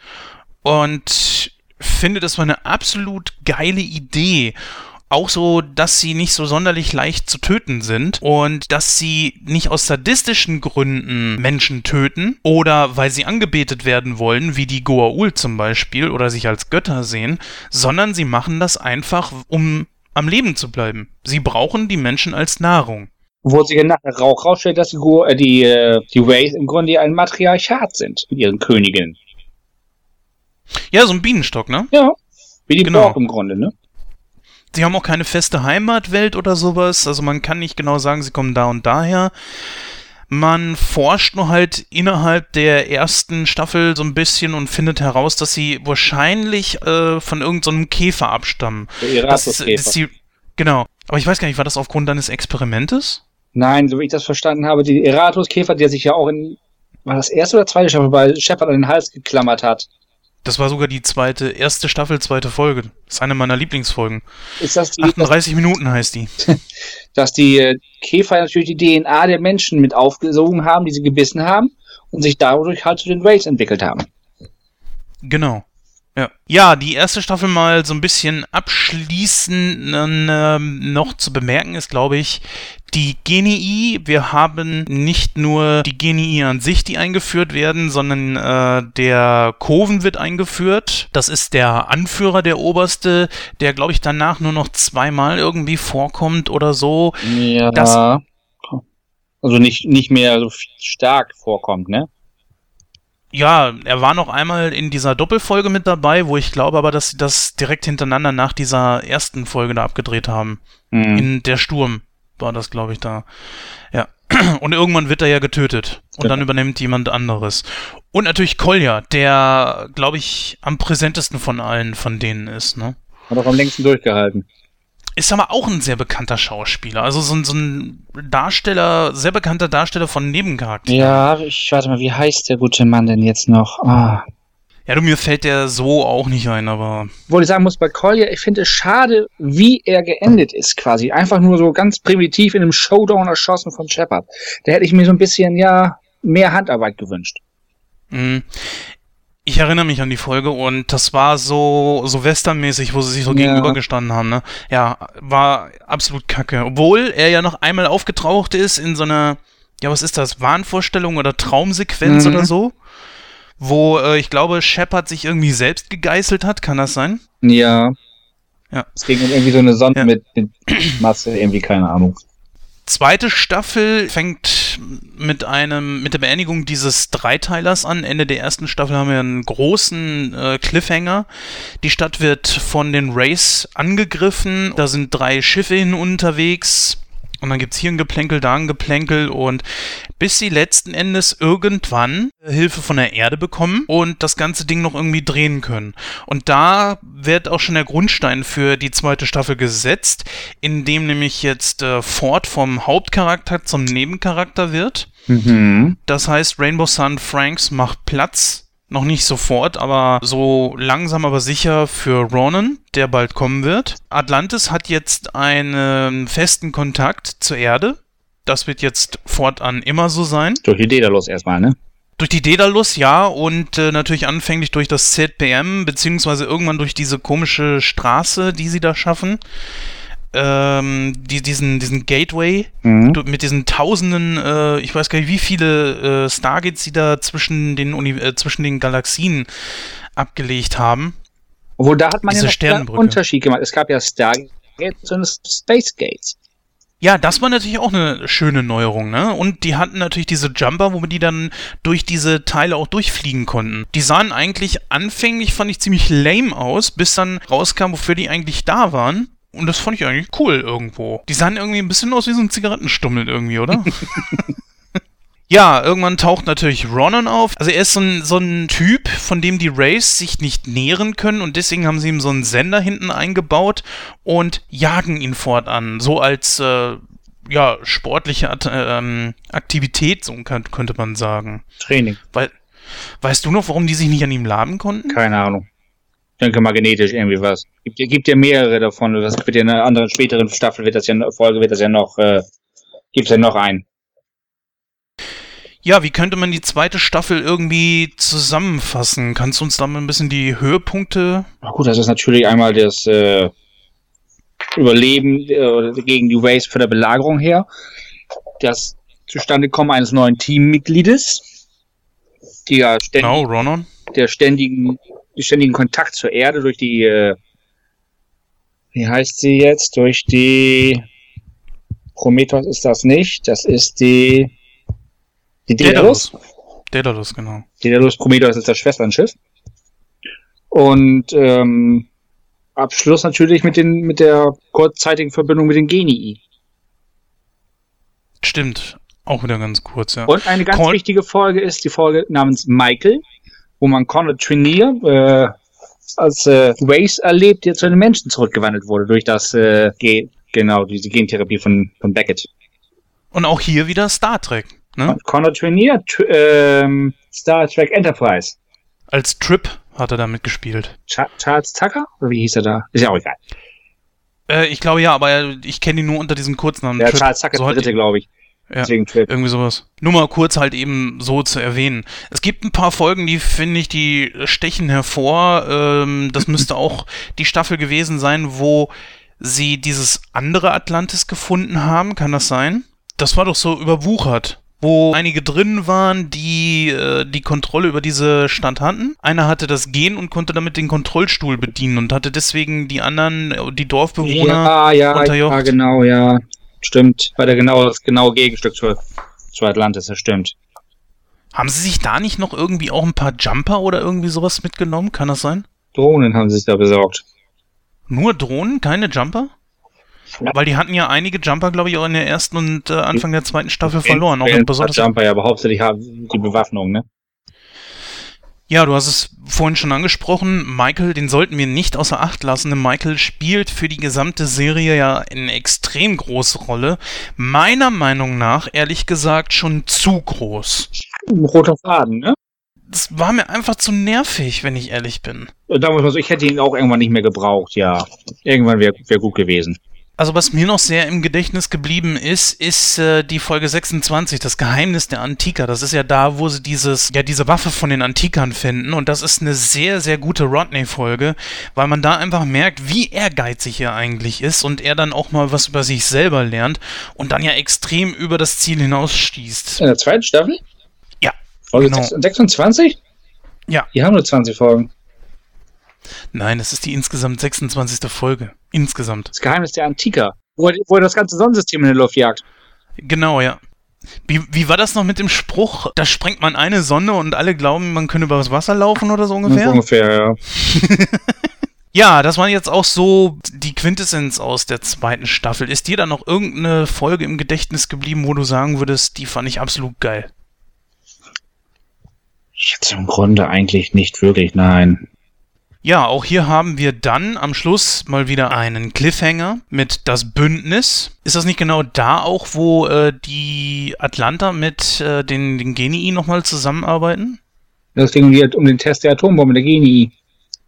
Und finde, das war eine absolut geile Idee. Auch so, dass sie nicht so sonderlich leicht zu töten sind und dass sie nicht aus sadistischen Gründen Menschen töten oder weil sie angebetet werden wollen, wie die Goa'uld zum Beispiel, oder sich als Götter sehen, sondern sie machen das einfach, um am Leben zu bleiben. Sie brauchen die Menschen als Nahrung. Wo sich nachher Rauch rausstellt, dass die, Go äh, die, äh, die Ways im Grunde ein Matriarchat sind mit ihren Königinnen. Ja, so ein Bienenstock, ne? Ja. Wie die genau. Borg im Grunde, ne? Sie haben auch keine feste Heimatwelt oder sowas. Also man kann nicht genau sagen, sie kommen da und daher. Man forscht nur halt innerhalb der ersten Staffel so ein bisschen und findet heraus, dass sie wahrscheinlich äh, von irgendeinem so Käfer abstammen. Der das, das die, Genau. Aber ich weiß gar nicht, war das aufgrund deines Experimentes? Nein, so wie ich das verstanden habe, die Eratus-Käfer, der sich ja auch in, war das erste oder zweite Staffel bei Shepard an den Hals geklammert hat. Das war sogar die zweite, erste Staffel, zweite Folge. Das ist eine meiner Lieblingsfolgen. Ist das die, 38 Minuten heißt die. Dass die äh, Käfer natürlich die DNA der Menschen mit aufgesogen haben, die sie gebissen haben und sich dadurch halt zu den Rays entwickelt haben. Genau. Ja. ja, die erste Staffel mal so ein bisschen abschließend äh, noch zu bemerken ist, glaube ich, die Genii. Wir haben nicht nur die Genii an sich, die eingeführt werden, sondern äh, der Koven wird eingeführt. Das ist der Anführer, der Oberste, der, glaube ich, danach nur noch zweimal irgendwie vorkommt oder so. Ja. Das, also nicht, nicht mehr so stark vorkommt, ne? Ja, er war noch einmal in dieser Doppelfolge mit dabei, wo ich glaube aber, dass sie das direkt hintereinander nach dieser ersten Folge da abgedreht haben. Mhm. In der Sturm war das, glaube ich, da. Ja. Und irgendwann wird er ja getötet. Und genau. dann übernimmt jemand anderes. Und natürlich Kolja, der, glaube ich, am präsentesten von allen von denen ist, ne? Hat auch am längsten durchgehalten. ist aber auch ein sehr bekannter Schauspieler. Also so, ein- so ein Darsteller, sehr bekannter Darsteller von Nebencharakteren. Ja, ich warte mal, wie heißt der gute Mann denn jetzt noch? Ah. Ja, du, mir fällt der so auch nicht ein, aber Obwohl ich sagen muss, bei Collier, ich finde es schade, wie er geendet ist, quasi. Einfach nur so ganz primitiv in einem Showdown erschossen von Shepard. Da hätte ich mir so ein bisschen, ja, mehr Handarbeit gewünscht. mh, ich erinnere mich an die Folge und das war so, so westernmäßig, wo sie sich so Ja. gegenübergestanden haben, ne? Ja, war absolut kacke. Obwohl er ja noch einmal aufgetaucht ist in so einer, ja, was ist das, Wahnvorstellung oder Traumsequenz Mhm. oder so? Wo, äh, ich glaube, Shepard sich irgendwie selbst gegeißelt hat, kann das sein? Ja. Ja. Es ging um irgendwie so eine Sonde Ja. mit, mit Masse, irgendwie, keine Ahnung. Zweite Staffel fängt mit einem, mit der Beendigung dieses Dreiteilers an. Ende der ersten Staffel haben wir einen großen äh, Cliffhanger. Die Stadt wird von den Rays angegriffen. Da sind drei Schiffe hin unterwegs. Und dann gibt's hier ein Geplänkel, da ein Geplänkel und bis sie letzten Endes irgendwann Hilfe von der Erde bekommen und das ganze Ding noch irgendwie drehen können. Und da wird auch schon der Grundstein für die zweite Staffel gesetzt, indem nämlich jetzt äh, Ford vom Hauptcharakter zum Nebencharakter wird. Mhm. Das heißt, Rainbow Sun Franks macht Platz. Noch nicht sofort, aber so langsam aber sicher für Ronan, der bald kommen wird. Atlantis hat jetzt einen festen Kontakt zur Erde. Das wird jetzt fortan immer so sein. Durch die Daedalus erstmal, ne? Durch die Daedalus, ja, und äh, natürlich anfänglich durch das ZPM, beziehungsweise irgendwann durch diese komische Straße, die sie da schaffen. Ähm, die, diesen, diesen Gateway, Mhm. Mit diesen tausenden, äh, ich weiß gar nicht, wie viele äh, Stargates sie da zwischen den, Uni äh, zwischen den Galaxien abgelegt haben. Obwohl, da hat man Diese ja einen. Unterschied gemacht. Es gab ja Stargates und Space Gates. Ja, das war natürlich auch eine schöne Neuerung, ne? Und die hatten natürlich diese Jumper, wo die dann durch diese Teile auch durchfliegen konnten. Die sahen eigentlich anfänglich, fand ich ziemlich lame aus, bis dann rauskam, wofür die eigentlich da waren. Und das fand ich eigentlich cool irgendwo. Die sahen irgendwie ein bisschen aus wie so ein Zigarettenstummel irgendwie, oder? Ja, irgendwann taucht natürlich Ronan auf. Also er ist so ein, so ein Typ, von dem die Rays sich nicht nähren können und deswegen haben sie ihm so einen Sender hinten eingebaut und jagen ihn fortan. So als äh, ja, sportliche At ähm, Aktivität, so könnte man sagen. Training. Weil, weißt du noch, warum die sich nicht an ihm laben konnten? Keine Ahnung. Ich denke mal genetisch irgendwie was. Gibt, gibt ja mehrere davon. Das wird ja in einer anderen späteren Staffel wird das ja Folge wird das ja noch äh, gibt's ja noch einen. Ja, wie könnte man die zweite Staffel irgendwie zusammenfassen? Kannst du uns da mal ein bisschen die Höhepunkte Na gut, das ist natürlich einmal das äh, Überleben äh, gegen die Waves von der Belagerung her. Das Zustandekommen eines neuen Teammitgliedes. Die ja ständig, Genau, Ronan? der ständigen, ständigen Kontakt zur Erde durch die, äh, wie heißt sie jetzt? Durch die Prometheus ist das nicht. Das ist die, die Daedalus. Daedalus, genau. Daedalus Prometheus ist das Schwesternschiff. Und ähm, Abschluss natürlich mit den mit der kurzzeitigen Verbindung mit den Genii. Stimmt. Auch wieder ganz kurz, ja. Und eine ganz Con- wichtige Folge ist die Folge namens Michael, wo man Conor Trinier äh, als äh, Race erlebt, der zu einem Menschen zurückgewandelt wurde durch das äh, Ge genau diese Gentherapie von von Beckett. Und auch hier wieder Star Trek, ne? Und Conor Trinier, tr ähm, Star Trek Enterprise. Als Trip hat er da mitgespielt. Cha Charles Tucker? Oder wie hieß er da? Ist ja auch egal. Äh, ich glaube ja, aber er- ich kenne ihn nur unter diesem Kurznamen. Der Trip. Charles Tucker so dritte, glaube ich. Ja. Deswegen Trip. Irgendwie sowas. Nur mal kurz halt eben so zu erwähnen. Es gibt ein paar Folgen, die finde ich, die stechen hervor. Ähm, das müsste auch die Staffel gewesen sein, wo sie dieses andere Atlantis gefunden haben. Kann das sein? Das war doch so überwuchert. Wo einige drin waren, die äh, die Kontrolle über diese Stadt hatten. Einer hatte das Gen und konnte damit den Kontrollstuhl bedienen und hatte deswegen die anderen, äh, die Dorfbewohner. Ja, ja, unterjocht. ja, genau, ja. Stimmt. War der genau das genaue Gegenstück zu, zu Atlantis, das stimmt. Haben sie sich da nicht noch irgendwie auch ein paar Jumper oder irgendwie sowas mitgenommen? Kann das sein? Drohnen haben sie sich da besorgt. Nur Drohnen, keine Jumper? Ja. Weil die hatten ja einige Jumper, glaube ich, auch in der ersten und äh, Anfang der zweiten Staffel verloren. Auch besonders Jumper, ja, aber hauptsächlich haben die Bewaffnung, ne? Ja, du hast es vorhin schon angesprochen. Michael, den sollten wir nicht außer Acht lassen. Michael spielt für die gesamte Serie ja eine extrem große Rolle. Meiner Meinung nach, ehrlich gesagt, schon zu groß. Ein roter Faden, ne? Das war mir einfach zu nervig, wenn ich ehrlich bin. Da muss man so, ich hätte ihn auch irgendwann nicht mehr gebraucht, ja. Irgendwann wäre wär gut gewesen. Also was mir noch sehr im Gedächtnis geblieben ist, ist äh, die Folge 26, das Geheimnis der Antiker. Das ist ja da, wo sie dieses, ja, diese Waffe von den Antikern finden. Und das ist eine sehr, sehr gute Rodney-Folge, weil man da einfach merkt, wie ehrgeizig er eigentlich ist und er dann auch mal was über sich selber lernt und dann ja extrem über das Ziel hinausstießt. In der zweiten Staffel? Ja. Folge genau. 26? Ja. Die haben nur 20 Folgen. Nein, es ist die insgesamt 26. Folge. Insgesamt. Das Geheimnis der Antiker, wo er, wo er das ganze Sonnensystem in der Luft jagt. Genau, ja. Wie, wie war das noch mit dem Spruch? Da sprengt man eine Sonne und alle glauben, man könne über das Wasser laufen oder so ungefähr? Ungefähr, ja. ja, das war jetzt auch so die Quintessenz aus der zweiten Staffel. Ist dir da noch irgendeine Folge im Gedächtnis geblieben, wo du sagen würdest, die fand ich absolut geil? Jetzt im Grunde eigentlich nicht wirklich, nein. Ja, auch hier haben wir dann am Schluss mal wieder einen Cliffhanger mit das Bündnis. Ist das nicht genau da auch, wo äh, die Atlanta mit äh, den, den Genii nochmal zusammenarbeiten? Das ging um, um den Test der Atombombe, der Genii.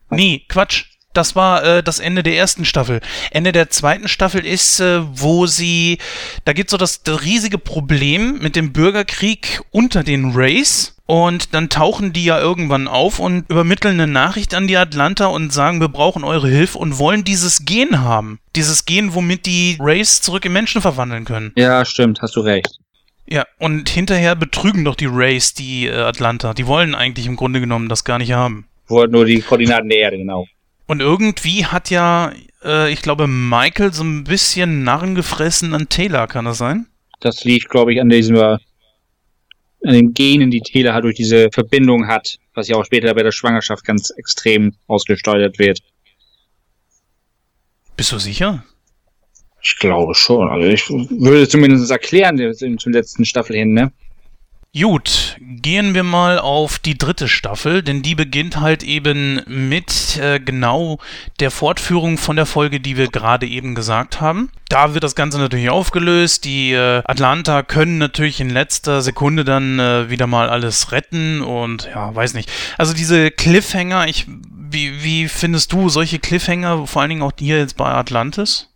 Nee, Quatsch. Das war äh, das Ende der ersten Staffel. Ende der zweiten Staffel ist, äh, wo sie, da gibt es so das, das riesige Problem mit dem Bürgerkrieg unter den Rays. Und dann tauchen die ja irgendwann auf und übermitteln eine Nachricht an die Atlanta und sagen, wir brauchen eure Hilfe und wollen dieses Gen haben. Dieses Gen, womit die Rays zurück in Menschen verwandeln können. Ja, stimmt, hast du recht. Ja, und hinterher betrügen doch die Rays die äh, Atlanta. Die wollen eigentlich im Grunde genommen das gar nicht haben. Wollten nur die Koordinaten der Erde, genau. Und irgendwie hat ja, äh, ich glaube, Michael so ein bisschen Narren gefressen an Taylor, kann das sein? Das liegt, glaube ich, an diesem an den Genen, die Taylor halt durch diese Verbindung hat, was ja auch später bei der Schwangerschaft ganz extrem ausgesteuert wird. Bist du sicher? Ich glaube schon. Also ich würde zumindest erklären zum letzten Staffel hin, ne? Gut, gehen wir mal auf die dritte Staffel, denn die beginnt halt eben mit äh, genau der Fortführung von der Folge, die wir gerade eben gesagt haben. Da wird das Ganze natürlich aufgelöst. Die äh, Atlanta können natürlich in letzter Sekunde dann äh, wieder mal alles retten und ja, weiß nicht. Also diese Cliffhanger, ich, wie, wie findest du solche Cliffhanger, vor allen Dingen auch hier jetzt bei Atlantis?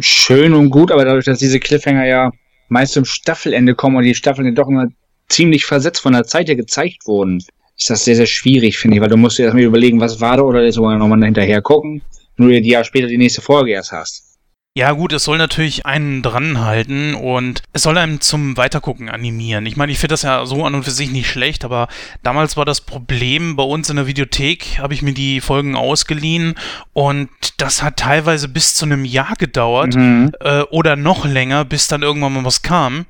Schön und gut, aber dadurch, dass diese Cliffhanger ja meist zum Staffelende kommen und die Staffeln doch immer ziemlich versetzt von der Zeit her gezeigt wurden, ist das sehr, sehr schwierig, finde ich, weil du musst dir erstmal überlegen, was war da oder sogar nochmal hinterher gucken, nur ein Jahr später die nächste Folge erst hast. Ja gut, es soll natürlich einen dranhalten und es soll einem zum Weitergucken animieren. Ich meine, ich finde das ja so an und für sich nicht schlecht, aber damals war das Problem bei uns in der Videothek, habe ich mir die Folgen ausgeliehen und das hat teilweise bis zu einem Jahr gedauert mhm. äh, oder noch länger, bis dann irgendwann mal was kam.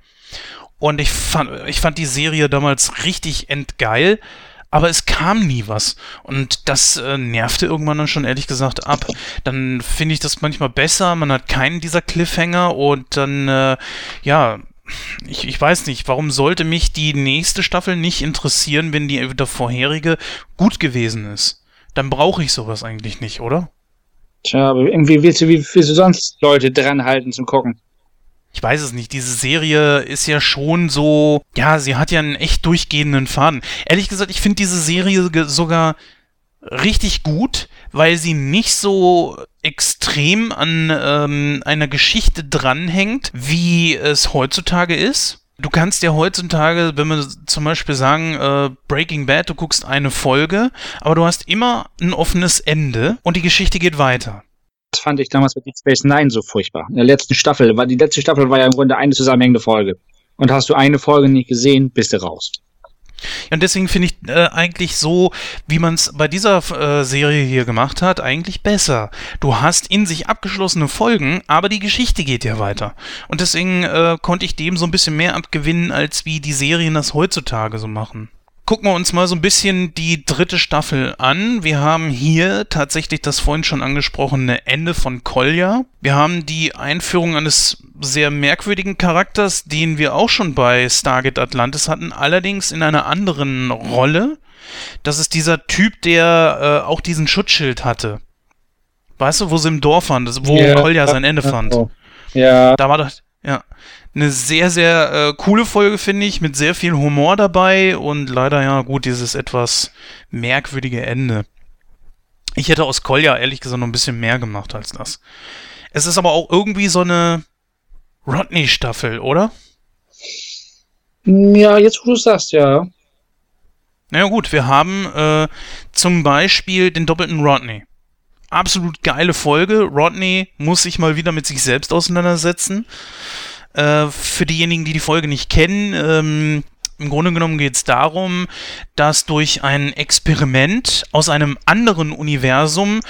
Und ich fand, ich fand die Serie damals richtig endgeil, aber es kam nie was. Und das äh, nervte irgendwann dann schon ehrlich gesagt ab. Dann finde ich das manchmal besser, man hat keinen dieser Cliffhanger und dann, äh, ja, ich, ich weiß nicht, warum sollte mich die nächste Staffel nicht interessieren, wenn die der vorherige gut gewesen ist? Dann brauche ich sowas eigentlich nicht, oder? Tja, aber irgendwie willst du, wie willst du sonst Leute dranhalten zum Gucken? Ich weiß es nicht, diese Serie ist ja schon so, ja, sie hat ja einen echt durchgehenden Faden. Ehrlich gesagt, ich finde diese Serie sogar richtig gut, weil sie nicht so extrem an ähm, einer Geschichte dranhängt, wie es heutzutage ist. Du kannst ja heutzutage, wenn wir zum Beispiel sagen, äh, Breaking Bad, du guckst eine Folge, aber du hast immer ein offenes Ende und die Geschichte geht weiter. Fand ich damals mit Deep Space Nine so furchtbar. In der letzten Staffel, weil die letzte Staffel war ja im Grunde eine zusammenhängende Folge. Und hast du eine Folge nicht gesehen, bist du raus. Ja, und deswegen finde ich äh, eigentlich so, wie man es bei dieser äh, Serie hier gemacht hat, eigentlich besser. Du hast in sich abgeschlossene Folgen, aber die Geschichte geht ja weiter. Und deswegen äh, konnte ich dem so ein bisschen mehr abgewinnen, als wie die Serien das heutzutage so machen. Gucken wir uns mal so ein bisschen die dritte Staffel an. Wir haben hier tatsächlich das vorhin schon angesprochene Ende von Kolja. Wir haben die Einführung eines sehr merkwürdigen Charakters, den wir auch schon bei Stargate Atlantis hatten, allerdings in einer anderen Rolle. Das ist dieser Typ, der äh, auch diesen Schutzschild hatte. Weißt du, wo sie im Dorf waren, wo ja, Kolja sein Ende fand. Ja. Da war doch, ja eine sehr, sehr äh, coole Folge, finde ich, mit sehr viel Humor dabei und leider, ja, gut, dieses etwas merkwürdige Ende. Ich hätte aus Kolja ehrlich gesagt noch ein bisschen mehr gemacht als das. Es ist aber auch irgendwie so eine Rodney-Staffel, oder? Ja, jetzt wo du sagst, ja. Naja gut, wir haben äh, zum Beispiel den doppelten Rodney. Absolut geile Folge. Rodney muss sich mal wieder mit sich selbst auseinandersetzen. Äh, für diejenigen, die die Folge nicht kennen, ähm, im Grunde genommen geht es darum, dass durch ein Experiment aus einem anderen Universum,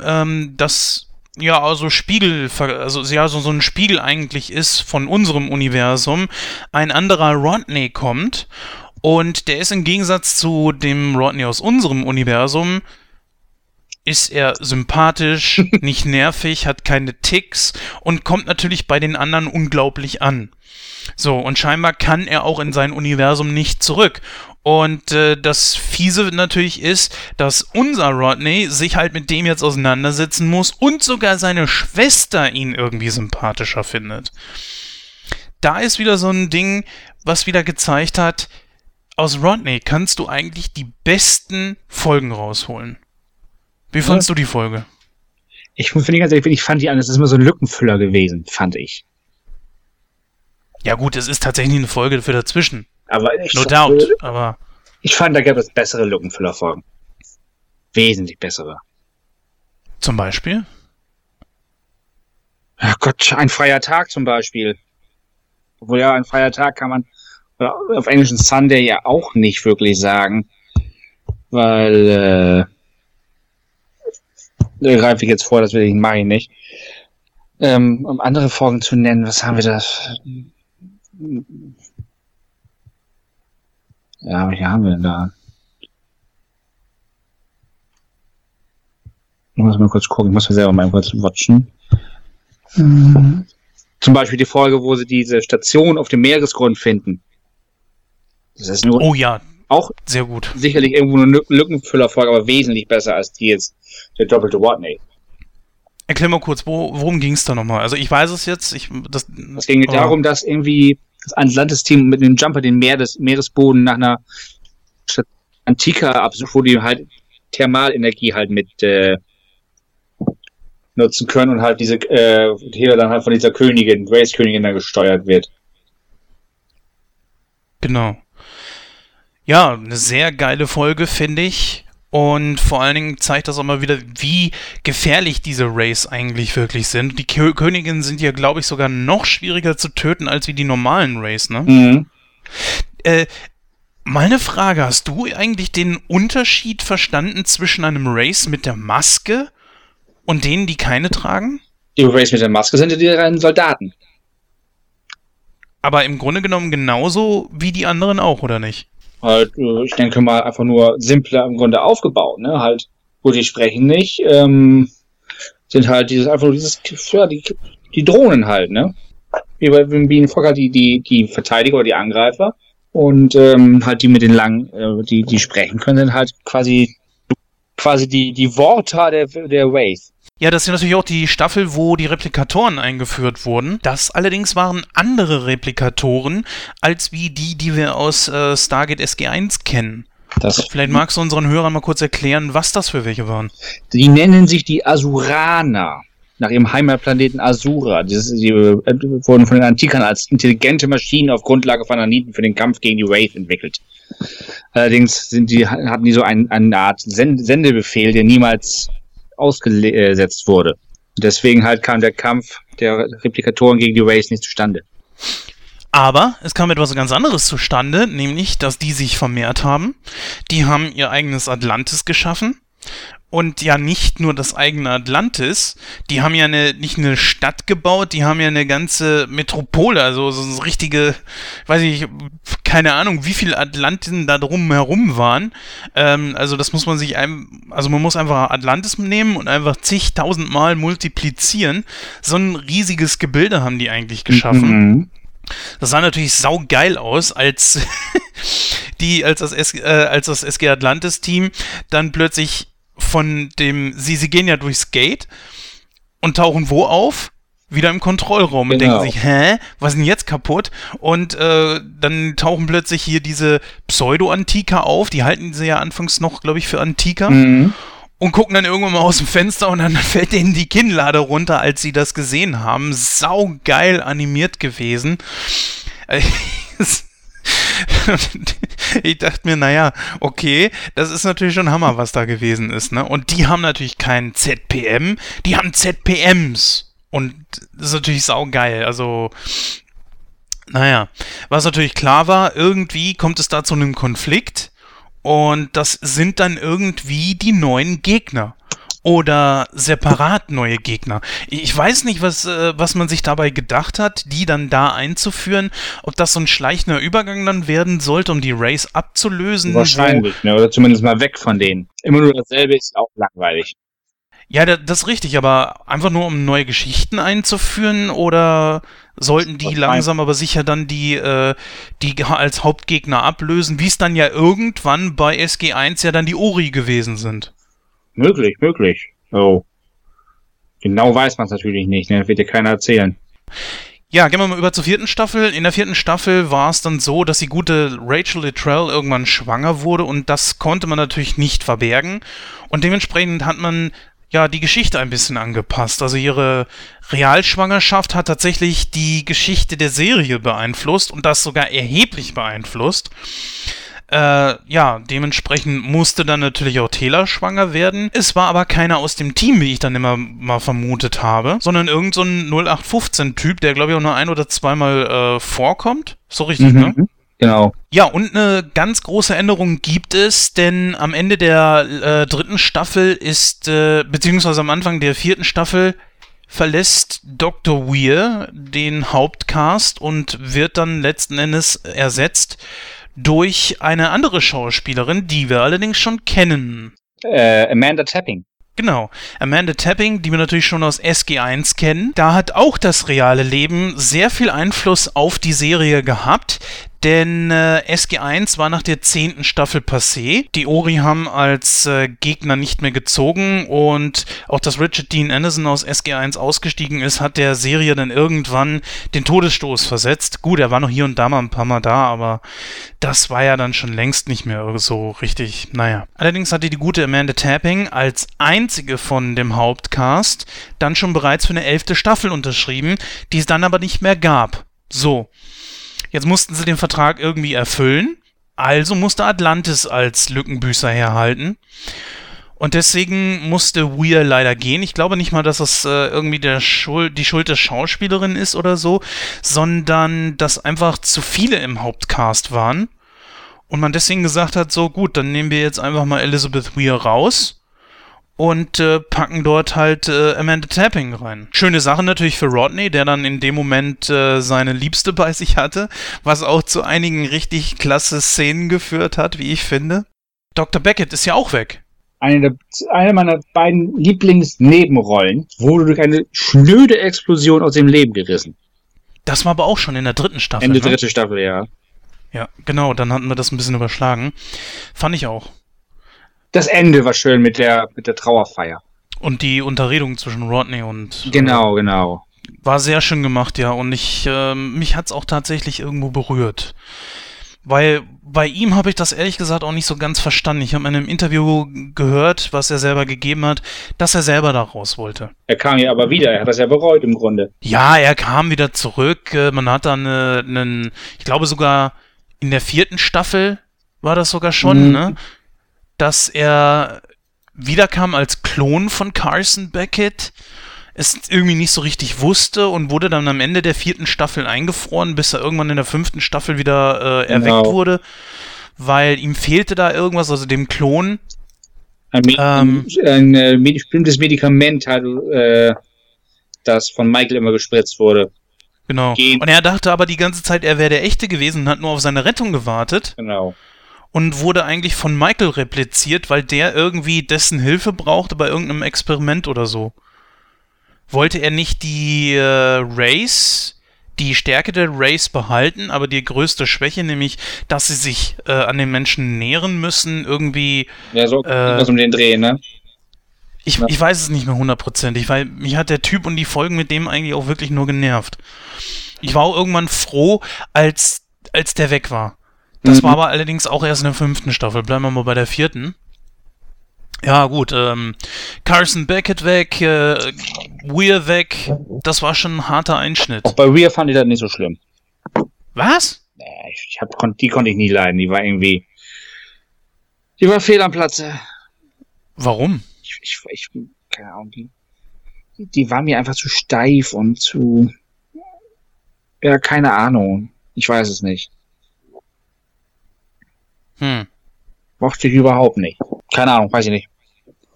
ähm, das ja also Spiegel, also ja so, so ein Spiegel eigentlich ist von unserem Universum, ein anderer Rodney kommt und der ist im Gegensatz zu dem Rodney aus unserem Universum ist er sympathisch, nicht nervig, hat keine Ticks und kommt natürlich bei den anderen unglaublich an. So, und scheinbar kann er auch in sein Universum nicht zurück. Und äh, das Fiese natürlich ist, dass unser Rodney sich halt mit dem jetzt auseinandersetzen muss und sogar seine Schwester ihn irgendwie sympathischer findet. Da ist wieder so ein Ding, was wieder gezeigt hat, aus Rodney kannst du eigentlich die besten Folgen rausholen. Wie fandst ja. du die Folge? Ich finde ganz ehrlich, ich fand die an, es ist immer so ein Lückenfüller gewesen, fand ich. Ja gut, es ist tatsächlich eine Folge für dazwischen. Aber ich no doubt, aber ich fand, da gab es bessere Lückenfüller-Folgen. Wesentlich bessere. Zum Beispiel? Ach Gott, ein freier Tag zum Beispiel. Obwohl ja, ein freier Tag kann man auf englischen Sunday ja auch nicht wirklich sagen. Weil, äh, greife ich jetzt vor, das will ich, mache ich nicht. Ähm, um andere Folgen zu nennen, was haben wir da? Ja, welche haben wir denn da? Ich muss mal kurz gucken, ich muss mir selber mal kurz watchen. Mhm. Zum Beispiel die Folge, wo sie diese Station auf dem Meeresgrund finden. Oh ja, auch sehr gut. Sicherlich irgendwo eine Lückenfüllerfolge, aber wesentlich besser als die jetzt der doppelte Watney. Erklär mal kurz, wo, worum ging es da nochmal? Also ich weiß es jetzt. Ich, das, es ging oh. darum, dass irgendwie das Atlantis-Team mit dem Jumper den Meeres, Meeresboden nach einer Stadt Antika absucht, wo die halt Thermalenergie halt mit äh, nutzen können und halt diese äh, hier dann halt von dieser Königin, Race-Königin dann gesteuert wird. Genau. Ja, eine sehr geile Folge, finde ich. Und vor allen Dingen zeigt das auch mal wieder, wie gefährlich diese Rays eigentlich wirklich sind. Die Kö Königinnen sind ja, glaube ich, sogar noch schwieriger zu töten als wie die normalen Rays, ne? Mhm. Äh, meine Frage, hast du eigentlich den Unterschied verstanden zwischen einem Race mit der Maske und denen, die keine tragen? Die Race mit der Maske sind ja die reinen Soldaten. Aber im Grunde genommen genauso wie die anderen auch, oder nicht? Halt, äh, ich denke mal, einfach nur simpler im Grunde aufgebaut, ne? Halt, gut, die sprechen nicht, ähm, sind halt dieses, einfach nur dieses, ja, die, die Drohnen halt, ne? Wie bei Bienen Fokker, die, die, die Verteidiger oder die Angreifer. Und ähm, halt die mit den langen, äh, die, die sprechen können, sind halt quasi quasi die, die Worte der, der Wraith. Ja, das ist natürlich auch die Staffel, wo die Replikatoren eingeführt wurden. Das allerdings waren andere Replikatoren, als wie die, die wir aus äh, Stargate SG1 kennen. Das Vielleicht magst du unseren Hörern mal kurz erklären, was das für welche waren. Die nennen sich die Asuraner, nach ihrem Heimatplaneten Asura. Die, die äh, wurden von den Antikern als intelligente Maschinen auf Grundlage von Aniten für den Kampf gegen die Wraith entwickelt. Allerdings die, hatten die so ein, eine Art Sendebefehl, der niemals ausgesetzt wurde. Deswegen halt kam der Kampf der Replikatoren gegen die Rays nicht zustande. Aber es kam etwas ganz anderes zustande, nämlich, dass die sich vermehrt haben. Die haben ihr eigenes Atlantis geschaffen. Und ja nicht nur das eigene Atlantis, die haben ja eine, nicht eine Stadt gebaut, die haben ja eine ganze Metropole, also so eine richtige, weiß ich, keine Ahnung, wie viele Atlanten da drum herum waren. Ähm, also das muss man sich einem, also man muss einfach Atlantis nehmen und einfach zigtausendmal multiplizieren. So ein riesiges Gebilde haben die eigentlich geschaffen. Mhm. Das sah natürlich saugeil aus, als die, als das, S, äh, als das SG Atlantis-Team dann plötzlich von dem, sie, sie gehen ja durchs Gate und tauchen wo auf? Wieder im Kontrollraum und genau. denken sich, hä, was ist denn jetzt kaputt? Und äh, dann tauchen plötzlich hier diese Pseudo-Antika auf, die halten sie ja anfangs noch, glaube ich, für Antika. Mhm. Und gucken dann irgendwann mal aus dem Fenster und dann fällt denen die Kinnlade runter, als sie das gesehen haben. Saugeil animiert gewesen. ich dachte mir, naja, okay, das ist natürlich schon Hammer, was da gewesen ist, ne? Und die haben natürlich keinen ZPM, die haben ZPMs. Und das ist natürlich saugeil. Also, naja, was natürlich klar war, irgendwie kommt es da zu einem Konflikt und das sind dann irgendwie die neuen Gegner oder separat neue Gegner. Ich weiß nicht, was, äh, was man sich dabei gedacht hat, die dann da einzuführen, ob das so ein schleichender Übergang dann werden sollte, um die Race abzulösen. Wahrscheinlich, ne? oder zumindest mal weg von denen. Immer nur dasselbe ist auch langweilig. Ja, das ist richtig, aber einfach nur um neue Geschichten einzuführen oder sollten die langsam aber sicher dann die, äh, die als Hauptgegner ablösen, wie es dann ja irgendwann bei SG1 ja dann die Ori gewesen sind. Möglich, möglich. Oh. Genau weiß man es natürlich nicht, ne? Wird dir keiner erzählen. Ja, gehen wir mal über zur vierten Staffel. In der vierten Staffel war es dann so, dass die gute Rachel Littrell irgendwann schwanger wurde und das konnte man natürlich nicht verbergen. Und dementsprechend hat man ja die Geschichte ein bisschen angepasst. Also ihre Realschwangerschaft hat tatsächlich die Geschichte der Serie beeinflusst und das sogar erheblich beeinflusst. Äh, ja, dementsprechend musste dann natürlich auch Taylor schwanger werden. Es war aber keiner aus dem Team, wie ich dann immer mal vermutet habe, sondern irgend so ein 0815-Typ, der glaube ich auch nur ein oder zweimal äh, vorkommt. So richtig, mhm. ne? Genau. Ja, und eine ganz große Änderung gibt es, denn am Ende der äh, dritten Staffel ist, äh, beziehungsweise am Anfang der vierten Staffel, verlässt Dr. Weir den Hauptcast und wird dann letzten Endes ersetzt durch eine andere Schauspielerin, die wir allerdings schon kennen. Äh, Amanda Tapping. Genau. Amanda Tapping, die wir natürlich schon aus SG1 kennen. Da hat auch das reale Leben sehr viel Einfluss auf die Serie gehabt, denn äh, SG1 war nach der zehnten Staffel passé. Die Ori haben als äh, Gegner nicht mehr gezogen und auch dass Richard Dean Anderson aus SG1 ausgestiegen ist, hat der Serie dann irgendwann den Todesstoß versetzt. Gut, er war noch hier und da mal ein paar Mal da, aber das war ja dann schon längst nicht mehr so richtig, naja. Allerdings hatte die gute Amanda Tapping als einzige von dem Hauptcast dann schon bereits für eine elfte Staffel unterschrieben, die es dann aber nicht mehr gab. So. Jetzt mussten sie den Vertrag irgendwie erfüllen. Also musste Atlantis als Lückenbüßer herhalten. Und deswegen musste Weir leider gehen. Ich glaube nicht mal, dass das äh, irgendwie Schuld, die Schuld der Schauspielerin ist oder so, sondern dass einfach zu viele im Hauptcast waren. Und man deswegen gesagt hat, so gut, dann nehmen wir jetzt einfach mal Elizabeth Weir raus und äh, packen dort halt äh, Amanda Tapping rein. Schöne Sache natürlich für Rodney, der dann in dem Moment äh, seine Liebste bei sich hatte, was auch zu einigen richtig klasse Szenen geführt hat, wie ich finde. Dr. Beckett ist ja auch weg. Eine, der, eine meiner beiden Lieblingsnebenrollen wurde durch eine schnöde Explosion aus dem Leben gerissen. Das war aber auch schon in der dritten Staffel. Ende ne? dritte Staffel, ja. Ja, genau, dann hatten wir das ein bisschen überschlagen. Fand ich auch das Ende war schön mit der, mit der Trauerfeier. Und die Unterredung zwischen Rodney und. Genau, äh, genau. War sehr schön gemacht, ja. Und ich, äh, mich hat's auch tatsächlich irgendwo berührt. Weil bei ihm habe ich das ehrlich gesagt auch nicht so ganz verstanden. Ich habe in einem Interview gehört, was er selber gegeben hat, dass er selber da raus wollte. Er kam ja aber wieder, er hat das ja bereut im Grunde. Ja, er kam wieder zurück. Äh, man hat dann äh, einen, ich glaube sogar in der vierten Staffel war das sogar schon, mhm. ne? Dass er wiederkam als Klon von Carson Beckett, es irgendwie nicht so richtig wusste und wurde dann am Ende der vierten Staffel eingefroren, bis er irgendwann in der fünften Staffel wieder äh, erweckt genau. wurde, weil ihm fehlte da irgendwas, also dem Klon Ein, Medi ähm, ein, ein, ein bestimmtes Medikament hat, äh, das von Michael immer gespritzt wurde. Genau. Gehen. Und er dachte aber die ganze Zeit, er wäre der Echte gewesen und hat nur auf seine Rettung gewartet. Genau. Und wurde eigentlich von Michael repliziert, weil der irgendwie dessen Hilfe brauchte bei irgendeinem Experiment oder so. Wollte er nicht die äh, Race, die Stärke der Race behalten, aber die größte Schwäche, nämlich, dass sie sich äh, an den Menschen nähren müssen, irgendwie. Ja, so äh, um den Dreh, ne? Ich, ja. ich weiß es nicht mehr hundertprozentig, weil mich hat der Typ und die Folgen mit dem eigentlich auch wirklich nur genervt. Ich war auch irgendwann froh, als, als der weg war. Das mhm. war aber allerdings auch erst in der fünften Staffel. Bleiben wir mal bei der vierten. Ja, gut, ähm, Carson Beckett weg, äh, Weir weg, das war schon ein harter Einschnitt. Auch bei Weir fand ich das nicht so schlimm. Was? Ich hab, die konnte ich nie leiden, die war irgendwie, die war fehl am Platze. Warum? Ich, ich, ich keine Ahnung, die, die war mir einfach zu steif und zu, ja, keine Ahnung. Ich weiß es nicht. Hm. Mochte ich überhaupt nicht. Keine Ahnung, weiß ich nicht.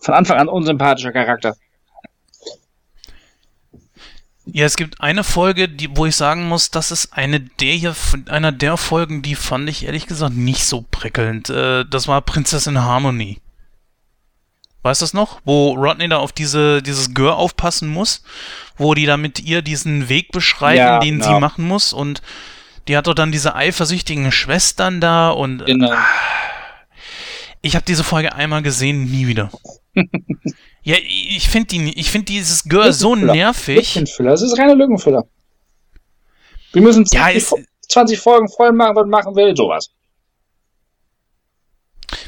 Von Anfang an unsympathischer Charakter. Ja, es gibt eine Folge, die, wo ich sagen muss, das ist eine der einer der Folgen, die fand ich ehrlich gesagt nicht so prickelnd. Äh, das war Prinzessin Harmony. Weißt du das noch? Wo Rodney da auf diese, dieses Gör aufpassen muss, wo die da mit ihr diesen Weg beschreiten, ja, den genau. sie machen muss und die hat doch dann diese eifersüchtigen Schwestern da und genau. ich habe diese Folge einmal gesehen, nie wieder. ja, ich finde die, ich finde dieses Gör so nervig. Lückenfüller, das ist reine Lückenfüller. Wir müssen 20, ja, 20 Folgen voll machen, was machen will, sowas.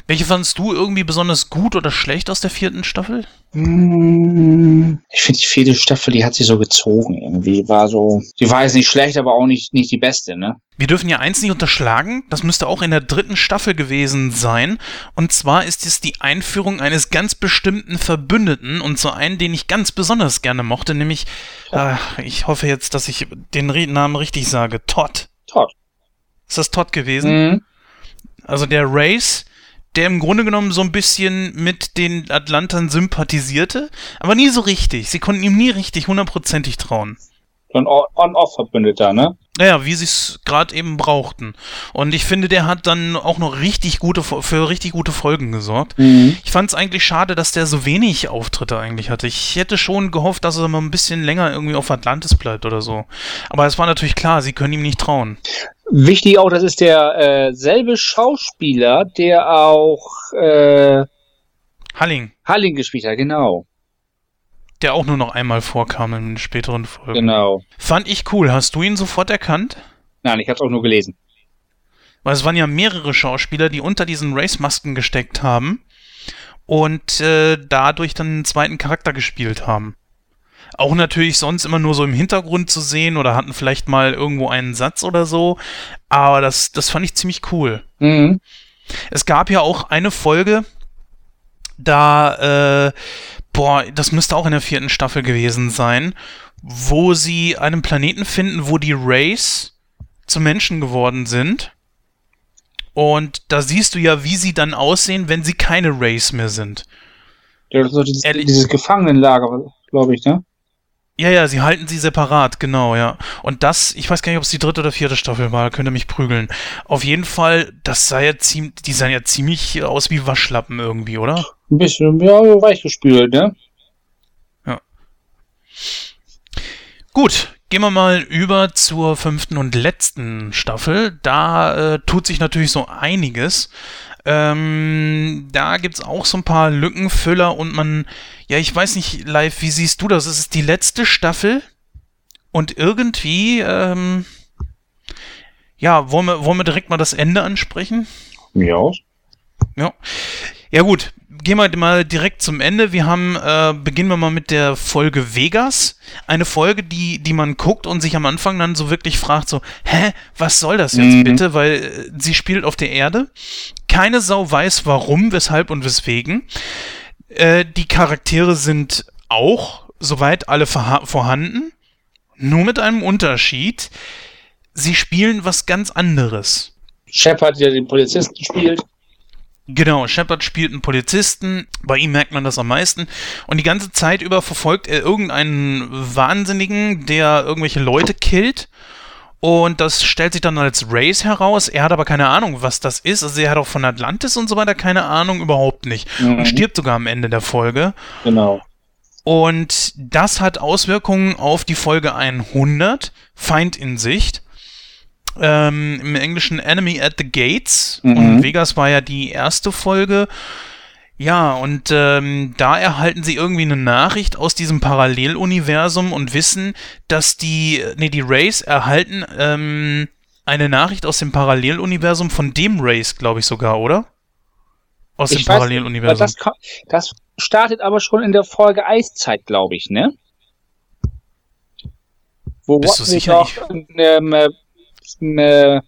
Welche fandest du irgendwie besonders gut oder schlecht aus der vierten Staffel? Hm, ich finde die vierte Staffel, die hat sie so gezogen irgendwie. War so, die war jetzt nicht schlecht, aber auch nicht, nicht die beste, ne? Wir dürfen ja eins nicht unterschlagen, das müsste auch in der dritten Staffel gewesen sein. Und zwar ist es die Einführung eines ganz bestimmten Verbündeten und so einen, den ich ganz besonders gerne mochte, nämlich, äh, ich hoffe jetzt, dass ich den Namen richtig sage, Todd. Todd. Ist das Todd gewesen? Mhm. Also der Race, der im Grunde genommen so ein bisschen mit den Atlantern sympathisierte, aber nie so richtig. Sie konnten ihm nie richtig hundertprozentig trauen. So ein On-Off-Verbündeter, ne? Naja, wie sie es gerade eben brauchten. Und ich finde, der hat dann auch noch richtig gute, für richtig gute Folgen gesorgt. Mhm. Ich fand es eigentlich schade, dass der so wenig Auftritte eigentlich hatte. Ich hätte schon gehofft, dass er mal ein bisschen länger irgendwie auf Atlantis bleibt oder so. Aber es war natürlich klar, sie können ihm nicht trauen. Wichtig auch, das ist der äh, selbe Schauspieler, der auch äh, Halling. Halling gespielt hat, genau. Der auch nur noch einmal vorkam in späteren Folgen. Genau. Fand ich cool. Hast du ihn sofort erkannt? Nein, ich hab's auch nur gelesen. Weil es waren ja mehrere Schauspieler, die unter diesen Race-Masken gesteckt haben und äh, dadurch dann einen zweiten Charakter gespielt haben auch natürlich sonst immer nur so im Hintergrund zu sehen oder hatten vielleicht mal irgendwo einen Satz oder so. Aber das, das fand ich ziemlich cool. Mhm. Es gab ja auch eine Folge, da, äh, boah, das müsste auch in der vierten Staffel gewesen sein, wo sie einen Planeten finden, wo die Race zu Menschen geworden sind. Und da siehst du ja, wie sie dann aussehen, wenn sie keine Race mehr sind. Ja, so dieses, dieses Gefangenenlager, glaube ich, ne? Ja, ja, sie halten sie separat, genau, ja. Und das, ich weiß gar nicht, ob es die dritte oder vierte Staffel war, könnte mich prügeln. Auf jeden Fall, das sah ja ziemlich, die sahen ja ziemlich aus wie Waschlappen irgendwie, oder? Ein bisschen, ja, weichgespült, ne? Ja. Gut, gehen wir mal über zur fünften und letzten Staffel. Da äh, tut sich natürlich so einiges. Ähm, da gibt es auch so ein paar Lückenfüller und man, ja, ich weiß nicht, live, wie siehst du das? Es ist die letzte Staffel und irgendwie, ähm, ja, wollen wir, wollen wir direkt mal das Ende ansprechen? Ja. Ja. Ja, gut gehen wir mal direkt zum Ende. Wir haben, äh, beginnen wir mal mit der Folge Vegas. Eine Folge, die, die man guckt und sich am Anfang dann so wirklich fragt, so, hä, was soll das jetzt mhm. bitte? Weil äh, sie spielt auf der Erde. Keine Sau weiß warum, weshalb und weswegen. Äh, die Charaktere sind auch soweit alle vorhanden. Nur mit einem Unterschied. Sie spielen was ganz anderes. Shepard, der den Polizisten spielt. Genau, Shepard spielt einen Polizisten, bei ihm merkt man das am meisten. Und die ganze Zeit über verfolgt er irgendeinen Wahnsinnigen, der irgendwelche Leute killt. Und das stellt sich dann als Race heraus. Er hat aber keine Ahnung, was das ist. Also er hat auch von Atlantis und so weiter keine Ahnung, überhaupt nicht. Mhm. Und stirbt sogar am Ende der Folge. Genau. Und das hat Auswirkungen auf die Folge 100, Feind in Sicht. Ähm, Im Englischen Enemy at the Gates. Mhm. Und Vegas war ja die erste Folge. Ja, und ähm, da erhalten sie irgendwie eine Nachricht aus diesem Paralleluniversum und wissen, dass die, nee, die Rays erhalten ähm, eine Nachricht aus dem Paralleluniversum von dem Race, glaube ich sogar, oder? Aus ich dem Paralleluniversum. Das, das startet aber schon in der Folge Eiszeit, glaube ich, ne? Wo Bist du sicher? Auch, ähm, äh, äh,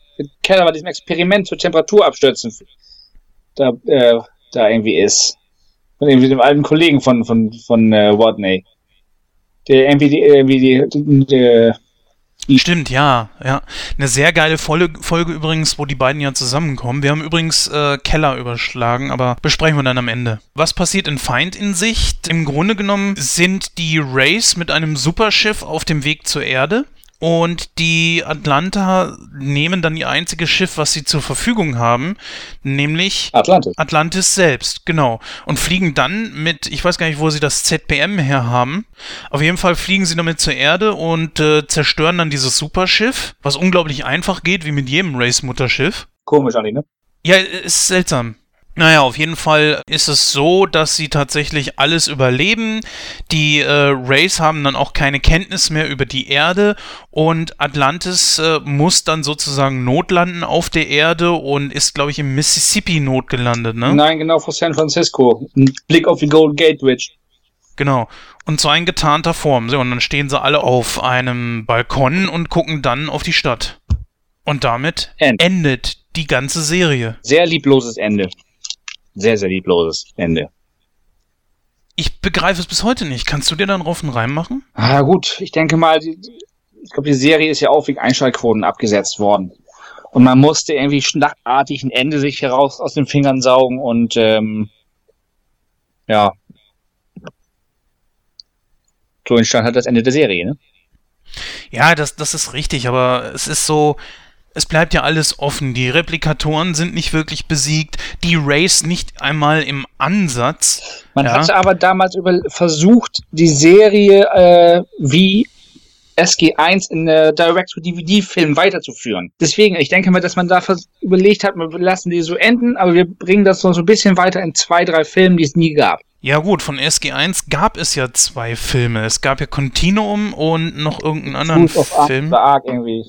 Keller bei diesem Experiment zur Temperaturabstürzen da äh, da irgendwie ist. Von irgendwie dem alten Kollegen von, von, von äh, Watney. Der irgendwie die, irgendwie die, die, die Stimmt, ja, ja. Eine sehr geile Folge, Folge übrigens, wo die beiden ja zusammenkommen. Wir haben übrigens äh, Keller überschlagen, aber besprechen wir dann am Ende. Was passiert in Feind in Sicht? Im Grunde genommen sind die Rays mit einem Superschiff auf dem Weg zur Erde. Und die Atlanta nehmen dann ihr einziges Schiff, was sie zur Verfügung haben, nämlich Atlantis. Atlantis selbst, genau. Und fliegen dann mit, ich weiß gar nicht, wo sie das ZPM her haben. Auf jeden Fall fliegen sie damit zur Erde und äh, zerstören dann dieses Superschiff, was unglaublich einfach geht, wie mit jedem Race-Mutterschiff. Komisch, Ali, ne? Ja, ist seltsam. Naja, auf jeden Fall ist es so, dass sie tatsächlich alles überleben. Die äh, Rays haben dann auch keine Kenntnis mehr über die Erde und Atlantis äh, muss dann sozusagen notlanden auf der Erde und ist, glaube ich, im Mississippi notgelandet, ne? Nein, genau vor San Francisco. Ein Blick auf die Golden Gate Bridge. Genau. Und zwar in getarnter Form. So, und dann stehen sie alle auf einem Balkon und gucken dann auf die Stadt. Und damit End. endet die ganze Serie. Sehr liebloses Ende sehr, sehr liebloses Ende. Ich begreife es bis heute nicht. Kannst du dir dann Roffen reinmachen? Ah, gut. Ich denke mal, die, ich glaube, die Serie ist ja auch wegen Einschaltquoten abgesetzt worden. Und man musste irgendwie schlachtartig ein Ende sich heraus aus den Fingern saugen und ähm, ja. So entstand halt das Ende der Serie, ne? Ja, das, das ist richtig, aber es ist so, es bleibt ja alles offen. Die Replikatoren sind nicht wirklich besiegt, die Race nicht einmal im Ansatz. Man ja. hatte aber damals über versucht, die Serie äh, wie SG1 in der Direct-to-DVD-Film weiterzuführen. Deswegen, ich denke mal, dass man da überlegt hat, wir lassen die so enden, aber wir bringen das so ein bisschen weiter in zwei, drei Filmen, die es nie gab. Ja gut, von SG1 gab es ja zwei Filme. Es gab ja Continuum und noch irgendeinen anderen Film. Arc irgendwie.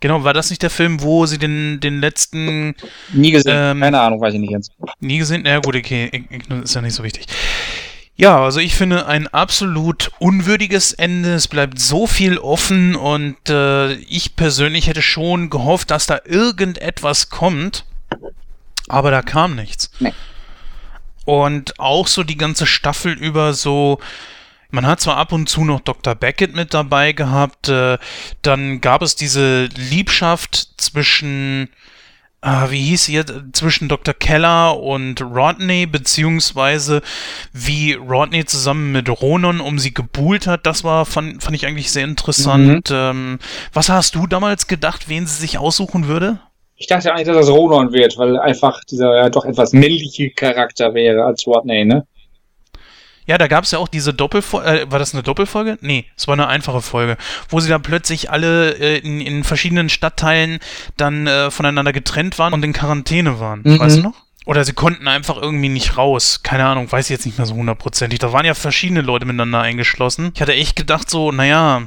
Genau, war das nicht der Film, wo sie den, den letzten. Nie gesehen, ähm, keine Ahnung, weiß ich nicht jetzt. Nie gesehen? Ja, gut, okay, ist ja nicht so wichtig. Ja, also ich finde ein absolut unwürdiges Ende. Es bleibt so viel offen und äh, ich persönlich hätte schon gehofft, dass da irgendetwas kommt. Aber da kam nichts. Nee. Und auch so die ganze Staffel über so man hat zwar ab und zu noch Dr. Beckett mit dabei gehabt, äh, dann gab es diese Liebschaft zwischen, äh, wie hieß sie zwischen Dr. Keller und Rodney, beziehungsweise wie Rodney zusammen mit Ronon um sie gebuhlt hat, das war, fand, fand ich eigentlich sehr interessant. Mhm. Ähm, was hast du damals gedacht, wen sie sich aussuchen würde? Ich dachte eigentlich, dass das Ronon wird, weil einfach dieser ja, doch etwas männliche Charakter wäre als Rodney, ne? Ja, da gab es ja auch diese Doppelfolge. Äh, war das eine Doppelfolge? Nee, es war eine einfache Folge, wo sie dann plötzlich alle äh, in, in verschiedenen Stadtteilen dann äh, voneinander getrennt waren und in Quarantäne waren. Mhm. Weißt du noch? Oder sie konnten einfach irgendwie nicht raus. Keine Ahnung, weiß ich jetzt nicht mehr so hundertprozentig. Da waren ja verschiedene Leute miteinander eingeschlossen. Ich hatte echt gedacht so, naja,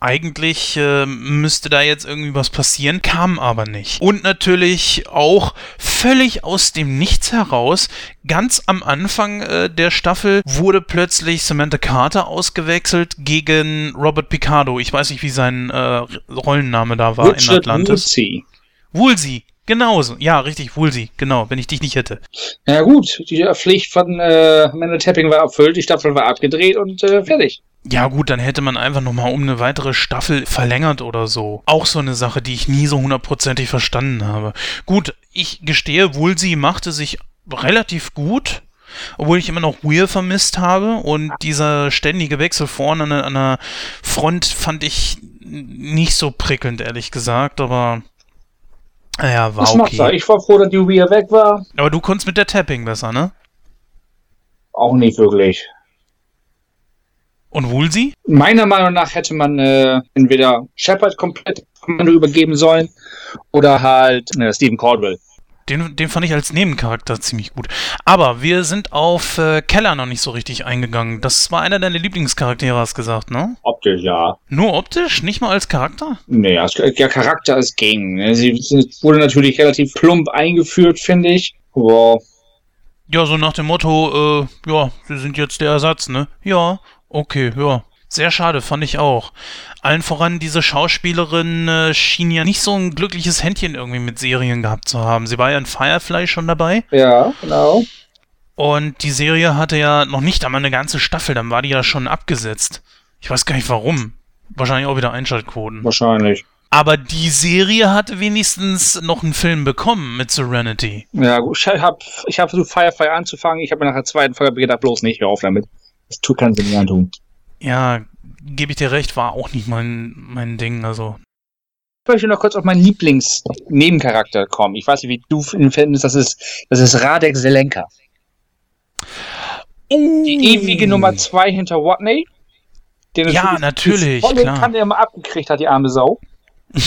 eigentlich äh, müsste da jetzt irgendwie was passieren, kam aber nicht. Und natürlich auch völlig aus dem Nichts heraus, ganz am Anfang äh, der Staffel wurde plötzlich Samantha Carter ausgewechselt gegen Robert Picardo. Ich weiß nicht, wie sein äh, Rollenname da war Richard in Atlantis. Woolsey. Woolsey, Genauso. Ja, richtig, Woolsey. Genau, wenn ich dich nicht hätte. Ja gut, die Pflicht von äh, Amanda Tapping war erfüllt, die Staffel war abgedreht und äh, fertig. Ja gut, dann hätte man einfach nochmal um eine weitere Staffel verlängert oder so. Auch so eine Sache, die ich nie so hundertprozentig verstanden habe. Gut, ich gestehe, Woolsey machte sich relativ gut, obwohl ich immer noch Weir vermisst habe und dieser ständige Wechsel vorne an, an der Front fand ich nicht so prickelnd, ehrlich gesagt, aber naja, war Das okay. Ich war froh, dass die Weir weg war. Aber du konntest mit der Tapping besser, ne? Auch nicht wirklich. Und Woolsey? Meiner Meinung nach hätte man äh, entweder Shepard komplett Kommando übergeben sollen oder halt äh, Stephen Caldwell. Den, den fand ich als Nebencharakter ziemlich gut. Aber wir sind auf äh, Keller noch nicht so richtig eingegangen. Das war einer deiner Lieblingscharaktere, hast gesagt, ne? Optisch, ja. Nur optisch, nicht mal als Charakter? Nee, als, der Charakter ist ging. ne? Sie, sie wurde natürlich relativ plump eingeführt, finde ich. Wow. Ja, so nach dem Motto, äh, ja, sie sind jetzt der Ersatz, ne? Ja, okay, ja. Sehr schade, fand ich auch. Allen voran, diese Schauspielerin äh, schien ja nicht so ein glückliches Händchen irgendwie mit Serien gehabt zu haben. Sie war ja in Firefly schon dabei. Ja, genau. Und die Serie hatte ja noch nicht einmal eine ganze Staffel, dann war die ja schon abgesetzt. Ich weiß gar nicht warum. Wahrscheinlich auch wieder Einschaltquoten. Wahrscheinlich. Aber die Serie hatte wenigstens noch einen Film bekommen mit Serenity. Ja, gut. Ich habe ich hab versucht, Firefly anzufangen. Ich habe mir nach der zweiten Folge gedacht, bloß nicht, hör auf damit. Das tut keinen Sinn mehr antun. Ja, gebe ich dir recht, war auch nicht mein, mein Ding. Also, Ich möchte noch kurz auf meinen Lieblings-Nebencharakter kommen. Ich weiß nicht, wie du ihn findest. Das ist, das ist Radek Selenka. Die ewige Nummer zwei hinter Watney. Ja, natürlich, volle klar. Kanne immer abgekriegt hat, die arme Sau.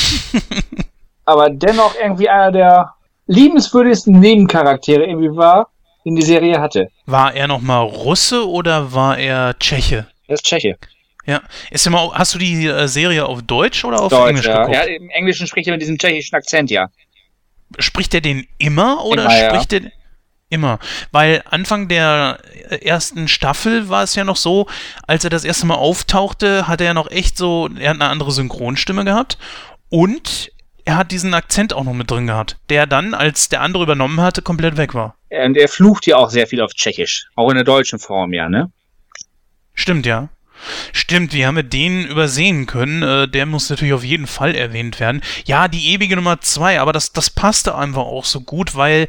Aber dennoch irgendwie einer der liebenswürdigsten Nebencharaktere irgendwie war, den die Serie hatte. War er nochmal Russe oder war er Tscheche? Er ist Tscheche. Ja. Ist immer, hast du die äh, Serie auf Deutsch oder auf Deutsch, Englisch ja. geguckt? ja. Im Englischen spricht er mit diesem tschechischen Akzent, ja. Spricht er den immer oder Immer, ja. spricht er immer? Weil Anfang der äh, ersten Staffel war es ja noch so, als er das erste Mal auftauchte, hat er ja noch echt so, er hat eine andere Synchronstimme gehabt und er hat diesen Akzent auch noch mit drin gehabt, der dann, als der andere übernommen hatte, komplett weg war. Und er flucht ja auch sehr viel auf Tschechisch. Auch in der deutschen Form, ja, ne? Stimmt, ja. Stimmt, wie haben wir den übersehen können? Äh, der muss natürlich auf jeden Fall erwähnt werden. Ja, die ewige Nummer zwei, aber das, das passte einfach auch so gut, weil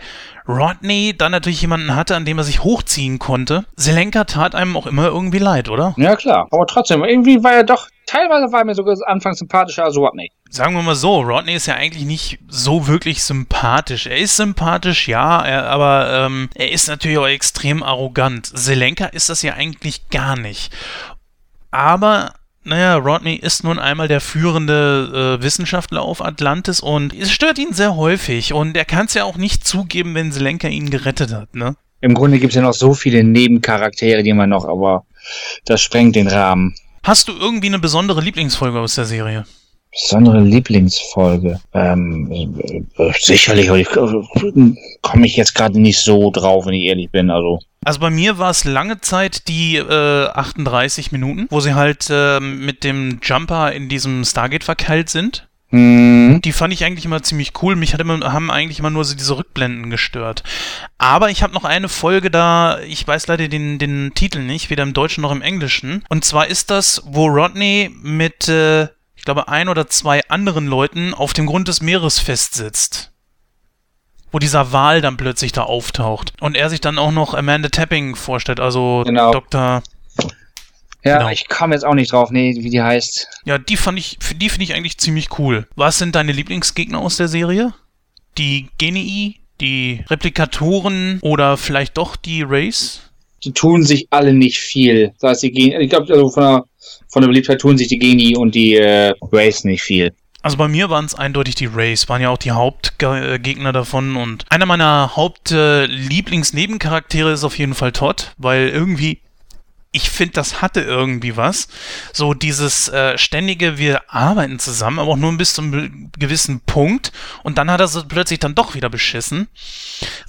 Rodney dann natürlich jemanden hatte, an dem er sich hochziehen konnte. Selenka tat einem auch immer irgendwie leid, oder? Ja, klar. Aber trotzdem, irgendwie war er doch, teilweise war er mir sogar anfangs sympathischer als Watney. Sagen wir mal so, Rodney ist ja eigentlich nicht so wirklich sympathisch. Er ist sympathisch, ja, er, aber ähm, er ist natürlich auch extrem arrogant. Selenka ist das ja eigentlich gar nicht. Aber, naja, Rodney ist nun einmal der führende äh, Wissenschaftler auf Atlantis und es stört ihn sehr häufig und er kann es ja auch nicht zugeben, wenn Selenka ihn gerettet hat, ne? Im Grunde gibt es ja noch so viele Nebencharaktere, die man noch, aber das sprengt den Rahmen. Hast du irgendwie eine besondere Lieblingsfolge aus der Serie? Besondere Lieblingsfolge. Ähm, äh, äh, sicherlich, aber ich äh, komme ich jetzt gerade nicht so drauf, wenn ich ehrlich bin. Also. Also bei mir war es lange Zeit die äh, 38 Minuten, wo sie halt äh, mit dem Jumper in diesem Stargate verkeilt sind. Hm, Die fand ich eigentlich immer ziemlich cool. Mich hat immer, haben eigentlich immer nur so diese Rückblenden gestört. Aber ich habe noch eine Folge da, ich weiß leider den, den Titel nicht, weder im Deutschen noch im Englischen. Und zwar ist das, wo Rodney mit, äh, ich glaube, ein oder zwei anderen Leuten auf dem Grund des Meeres festsitzt. Wo dieser Wal dann plötzlich da auftaucht. Und er sich dann auch noch Amanda Tapping vorstellt, also Genau. Dr. ja, Genau. ich komme jetzt auch nicht drauf, nee, wie die heißt. Ja, die fand ich, für die finde ich eigentlich ziemlich cool. Was sind deine Lieblingsgegner aus der Serie? Die Genii, die Replikatoren oder vielleicht doch die Race? Die tun sich alle nicht viel. Das heißt, die Gen ich glaube, also von der, von der Beliebtheit tun sich die Geni und die äh, Race nicht viel. Also bei mir waren es eindeutig die Race, waren ja auch die Hauptgegner davon und einer meiner Haupt-Lieblings-Nebencharaktere ist auf jeden Fall Todd, weil irgendwie ich finde, das hatte irgendwie was. So dieses äh, ständige, wir arbeiten zusammen, aber auch nur bis zu einem gewissen Punkt. Und dann hat er so plötzlich dann doch wieder beschissen.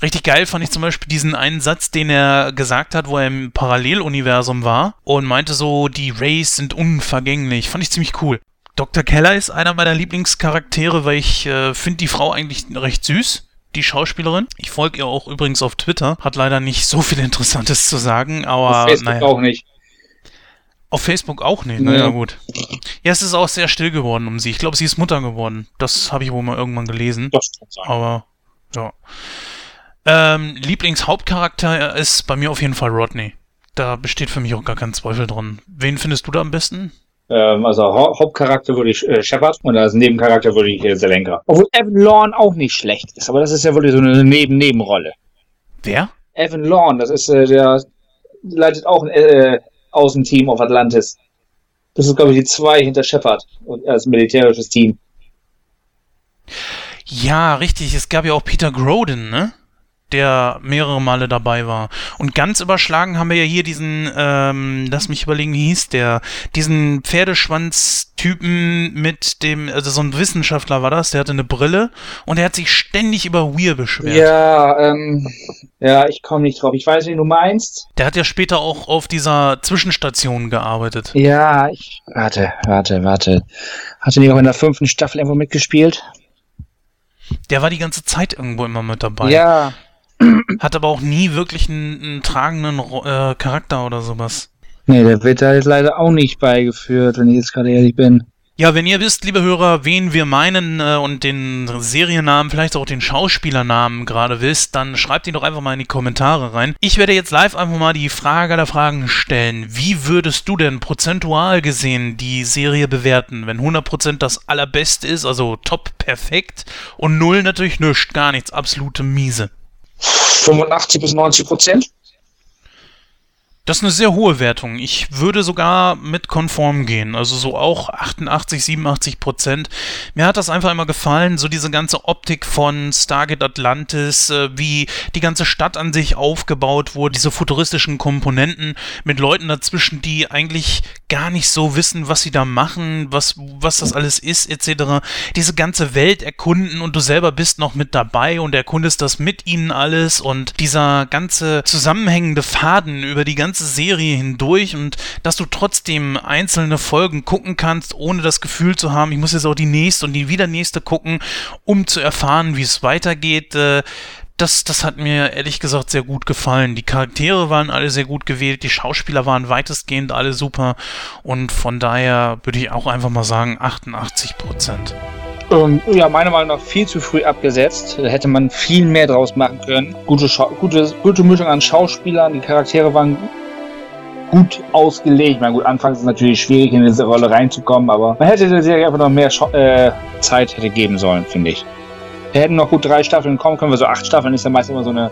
Richtig geil fand ich zum Beispiel diesen einen Satz, den er gesagt hat, wo er im Paralleluniversum war und meinte so, die Rays sind unvergänglich. Fand ich ziemlich cool. Dr. Keller ist einer meiner Lieblingscharaktere, weil ich äh, finde die Frau eigentlich recht süß die Schauspielerin. Ich folge ihr auch übrigens auf Twitter. Hat leider nicht so viel Interessantes zu sagen, aber. Auf Facebook naja. auch nicht. Auf Facebook auch nicht, naja, gut. Ja, es ist auch sehr still geworden um sie. Ich glaube, sie ist Mutter geworden. Das habe ich wohl mal irgendwann gelesen. Das kann sein. Aber, ja. Ähm, Lieblingshauptcharakter ist bei mir auf jeden Fall Rodney. Da besteht für mich auch gar kein Zweifel dran. Wen findest du da am besten? Ähm, also ha Hauptcharakter würde ich äh, Shepard und als Nebencharakter würde ich äh, Selenka. Obwohl Evan Lorne auch nicht schlecht ist, aber das ist ja wirklich so eine Neben-Nebenrolle. Wer? Evan Lorne, das ist äh, der leitet auch ein äh, Außenteam auf Atlantis. Das ist, glaube ich, die zwei hinter Shepard als militärisches Team. Ja, richtig. Es gab ja auch Peter Groden, ne? Der mehrere Male dabei war. Und ganz überschlagen haben wir ja hier diesen, ähm, lass mich überlegen, wie hieß der, diesen Pferdeschwanz-Typen mit dem, also so ein Wissenschaftler war das, der hatte eine Brille und er hat sich ständig über Weir beschwert. Ja, ähm, ja, ich komme nicht drauf. Ich weiß, wie du meinst. Der hat ja später auch auf dieser Zwischenstation gearbeitet. Ja, ich, warte, warte, warte. Hatte nicht auch in der fünften Staffel irgendwo mitgespielt? Der war die ganze Zeit irgendwo immer mit dabei. Ja, hat aber auch nie wirklich einen, einen tragenden äh, Charakter oder sowas. Nee, der wird da jetzt leider auch nicht beigeführt, wenn ich jetzt gerade ehrlich bin. Ja, wenn ihr wisst, liebe Hörer, wen wir meinen äh, und den Seriennamen, vielleicht auch den Schauspielernamen gerade wisst, dann schreibt ihn doch einfach mal in die Kommentare rein. Ich werde jetzt live einfach mal die Frage der Fragen stellen. Wie würdest du denn prozentual gesehen die Serie bewerten, wenn 100% das allerbeste ist, also top perfekt und 0 natürlich nichts, gar nichts, absolute Miese? 85 bis 90 Prozent. Das ist eine sehr hohe Wertung. Ich würde sogar mit konform gehen. Also so auch 88, 87 Prozent. Mir hat das einfach immer gefallen, so diese ganze Optik von Stargate Atlantis, äh, wie die ganze Stadt an sich aufgebaut wurde, diese futuristischen Komponenten mit Leuten dazwischen, die eigentlich gar nicht so wissen, was sie da machen, was, was das alles ist, etc. Diese ganze Welt erkunden und du selber bist noch mit dabei und erkundest das mit ihnen alles und dieser ganze zusammenhängende Faden über die ganze ganze Serie hindurch und dass du trotzdem einzelne Folgen gucken kannst, ohne das Gefühl zu haben, ich muss jetzt auch die nächste und die wieder nächste gucken, um zu erfahren, wie es weitergeht. Äh, das, das hat mir ehrlich gesagt sehr gut gefallen. Die Charaktere waren alle sehr gut gewählt, die Schauspieler waren weitestgehend alle super und von daher würde ich auch einfach mal sagen 88 Prozent. Ähm, ja, meiner Meinung nach viel zu früh abgesetzt. Da hätte man viel mehr draus machen können. Gute, gute, gute Mischung an Schauspielern, die Charaktere waren gut ausgelegt. Na gut, anfangs ist es natürlich schwierig, in diese Rolle reinzukommen, aber man hätte der Serie einfach noch mehr äh, Zeit hätte geben sollen, finde ich. Wir hätten noch gut drei Staffeln kommen können, weil so acht Staffeln ist ja meist immer so eine,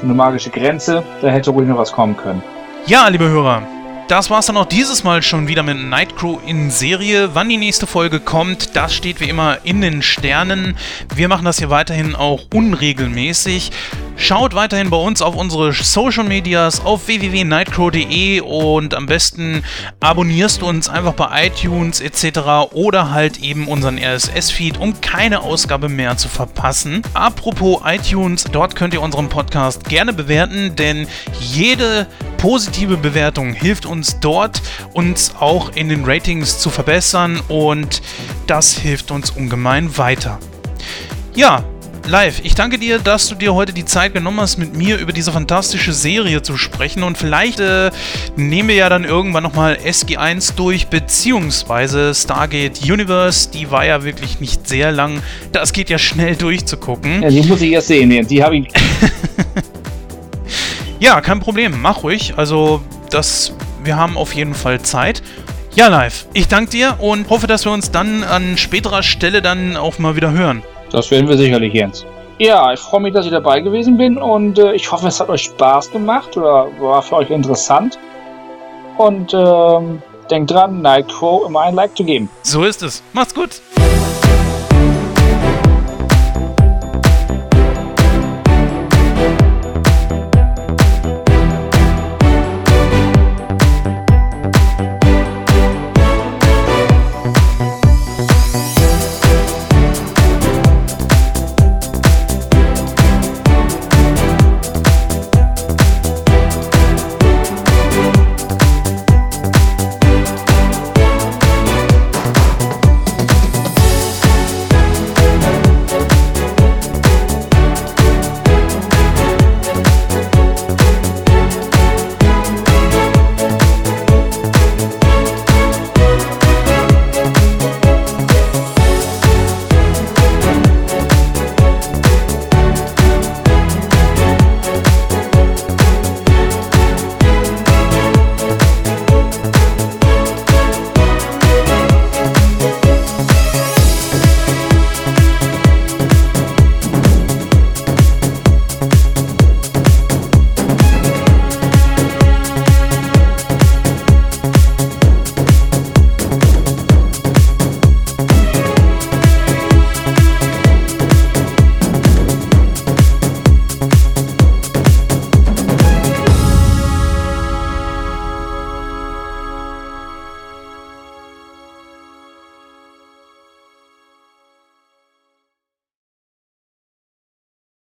so eine magische Grenze. Da hätte ruhig noch was kommen können. Ja, liebe Hörer, das war's dann auch dieses Mal schon wieder mit Nightcrow in Serie. Wann die nächste Folge kommt, das steht wie immer in den Sternen. Wir machen das hier weiterhin auch unregelmäßig. Schaut weiterhin bei uns auf unsere Social Medias auf www.nightcrow.de und am besten abonnierst du uns einfach bei iTunes etc. oder halt eben unseren RSS-Feed, um keine Ausgabe mehr zu verpassen. Apropos iTunes, dort könnt ihr unseren Podcast gerne bewerten, denn jede positive Bewertung hilft uns dort, uns auch in den Ratings zu verbessern und das hilft uns ungemein weiter. Ja, Live, ich danke dir, dass du dir heute die Zeit genommen hast, mit mir über diese fantastische Serie zu sprechen. Und vielleicht äh, nehmen wir ja dann irgendwann nochmal SG1 durch, beziehungsweise Stargate Universe. Die war ja wirklich nicht sehr lang. Das geht ja schnell durchzugucken. Ja, die muss ich erst sehen. Die habe ich. ja, kein Problem. Mach ruhig. Also, das, wir haben auf jeden Fall Zeit. Ja, live. Ich danke dir und hoffe, dass wir uns dann an späterer Stelle dann auch mal wieder hören. Das werden wir sicherlich, Jens. Ja, ich freue mich, dass ich dabei gewesen bin und äh, ich hoffe, es hat euch Spaß gemacht oder war für euch interessant. Und ähm, denkt dran, Nightcrow immer ein Like zu geben. So ist es. Macht's gut.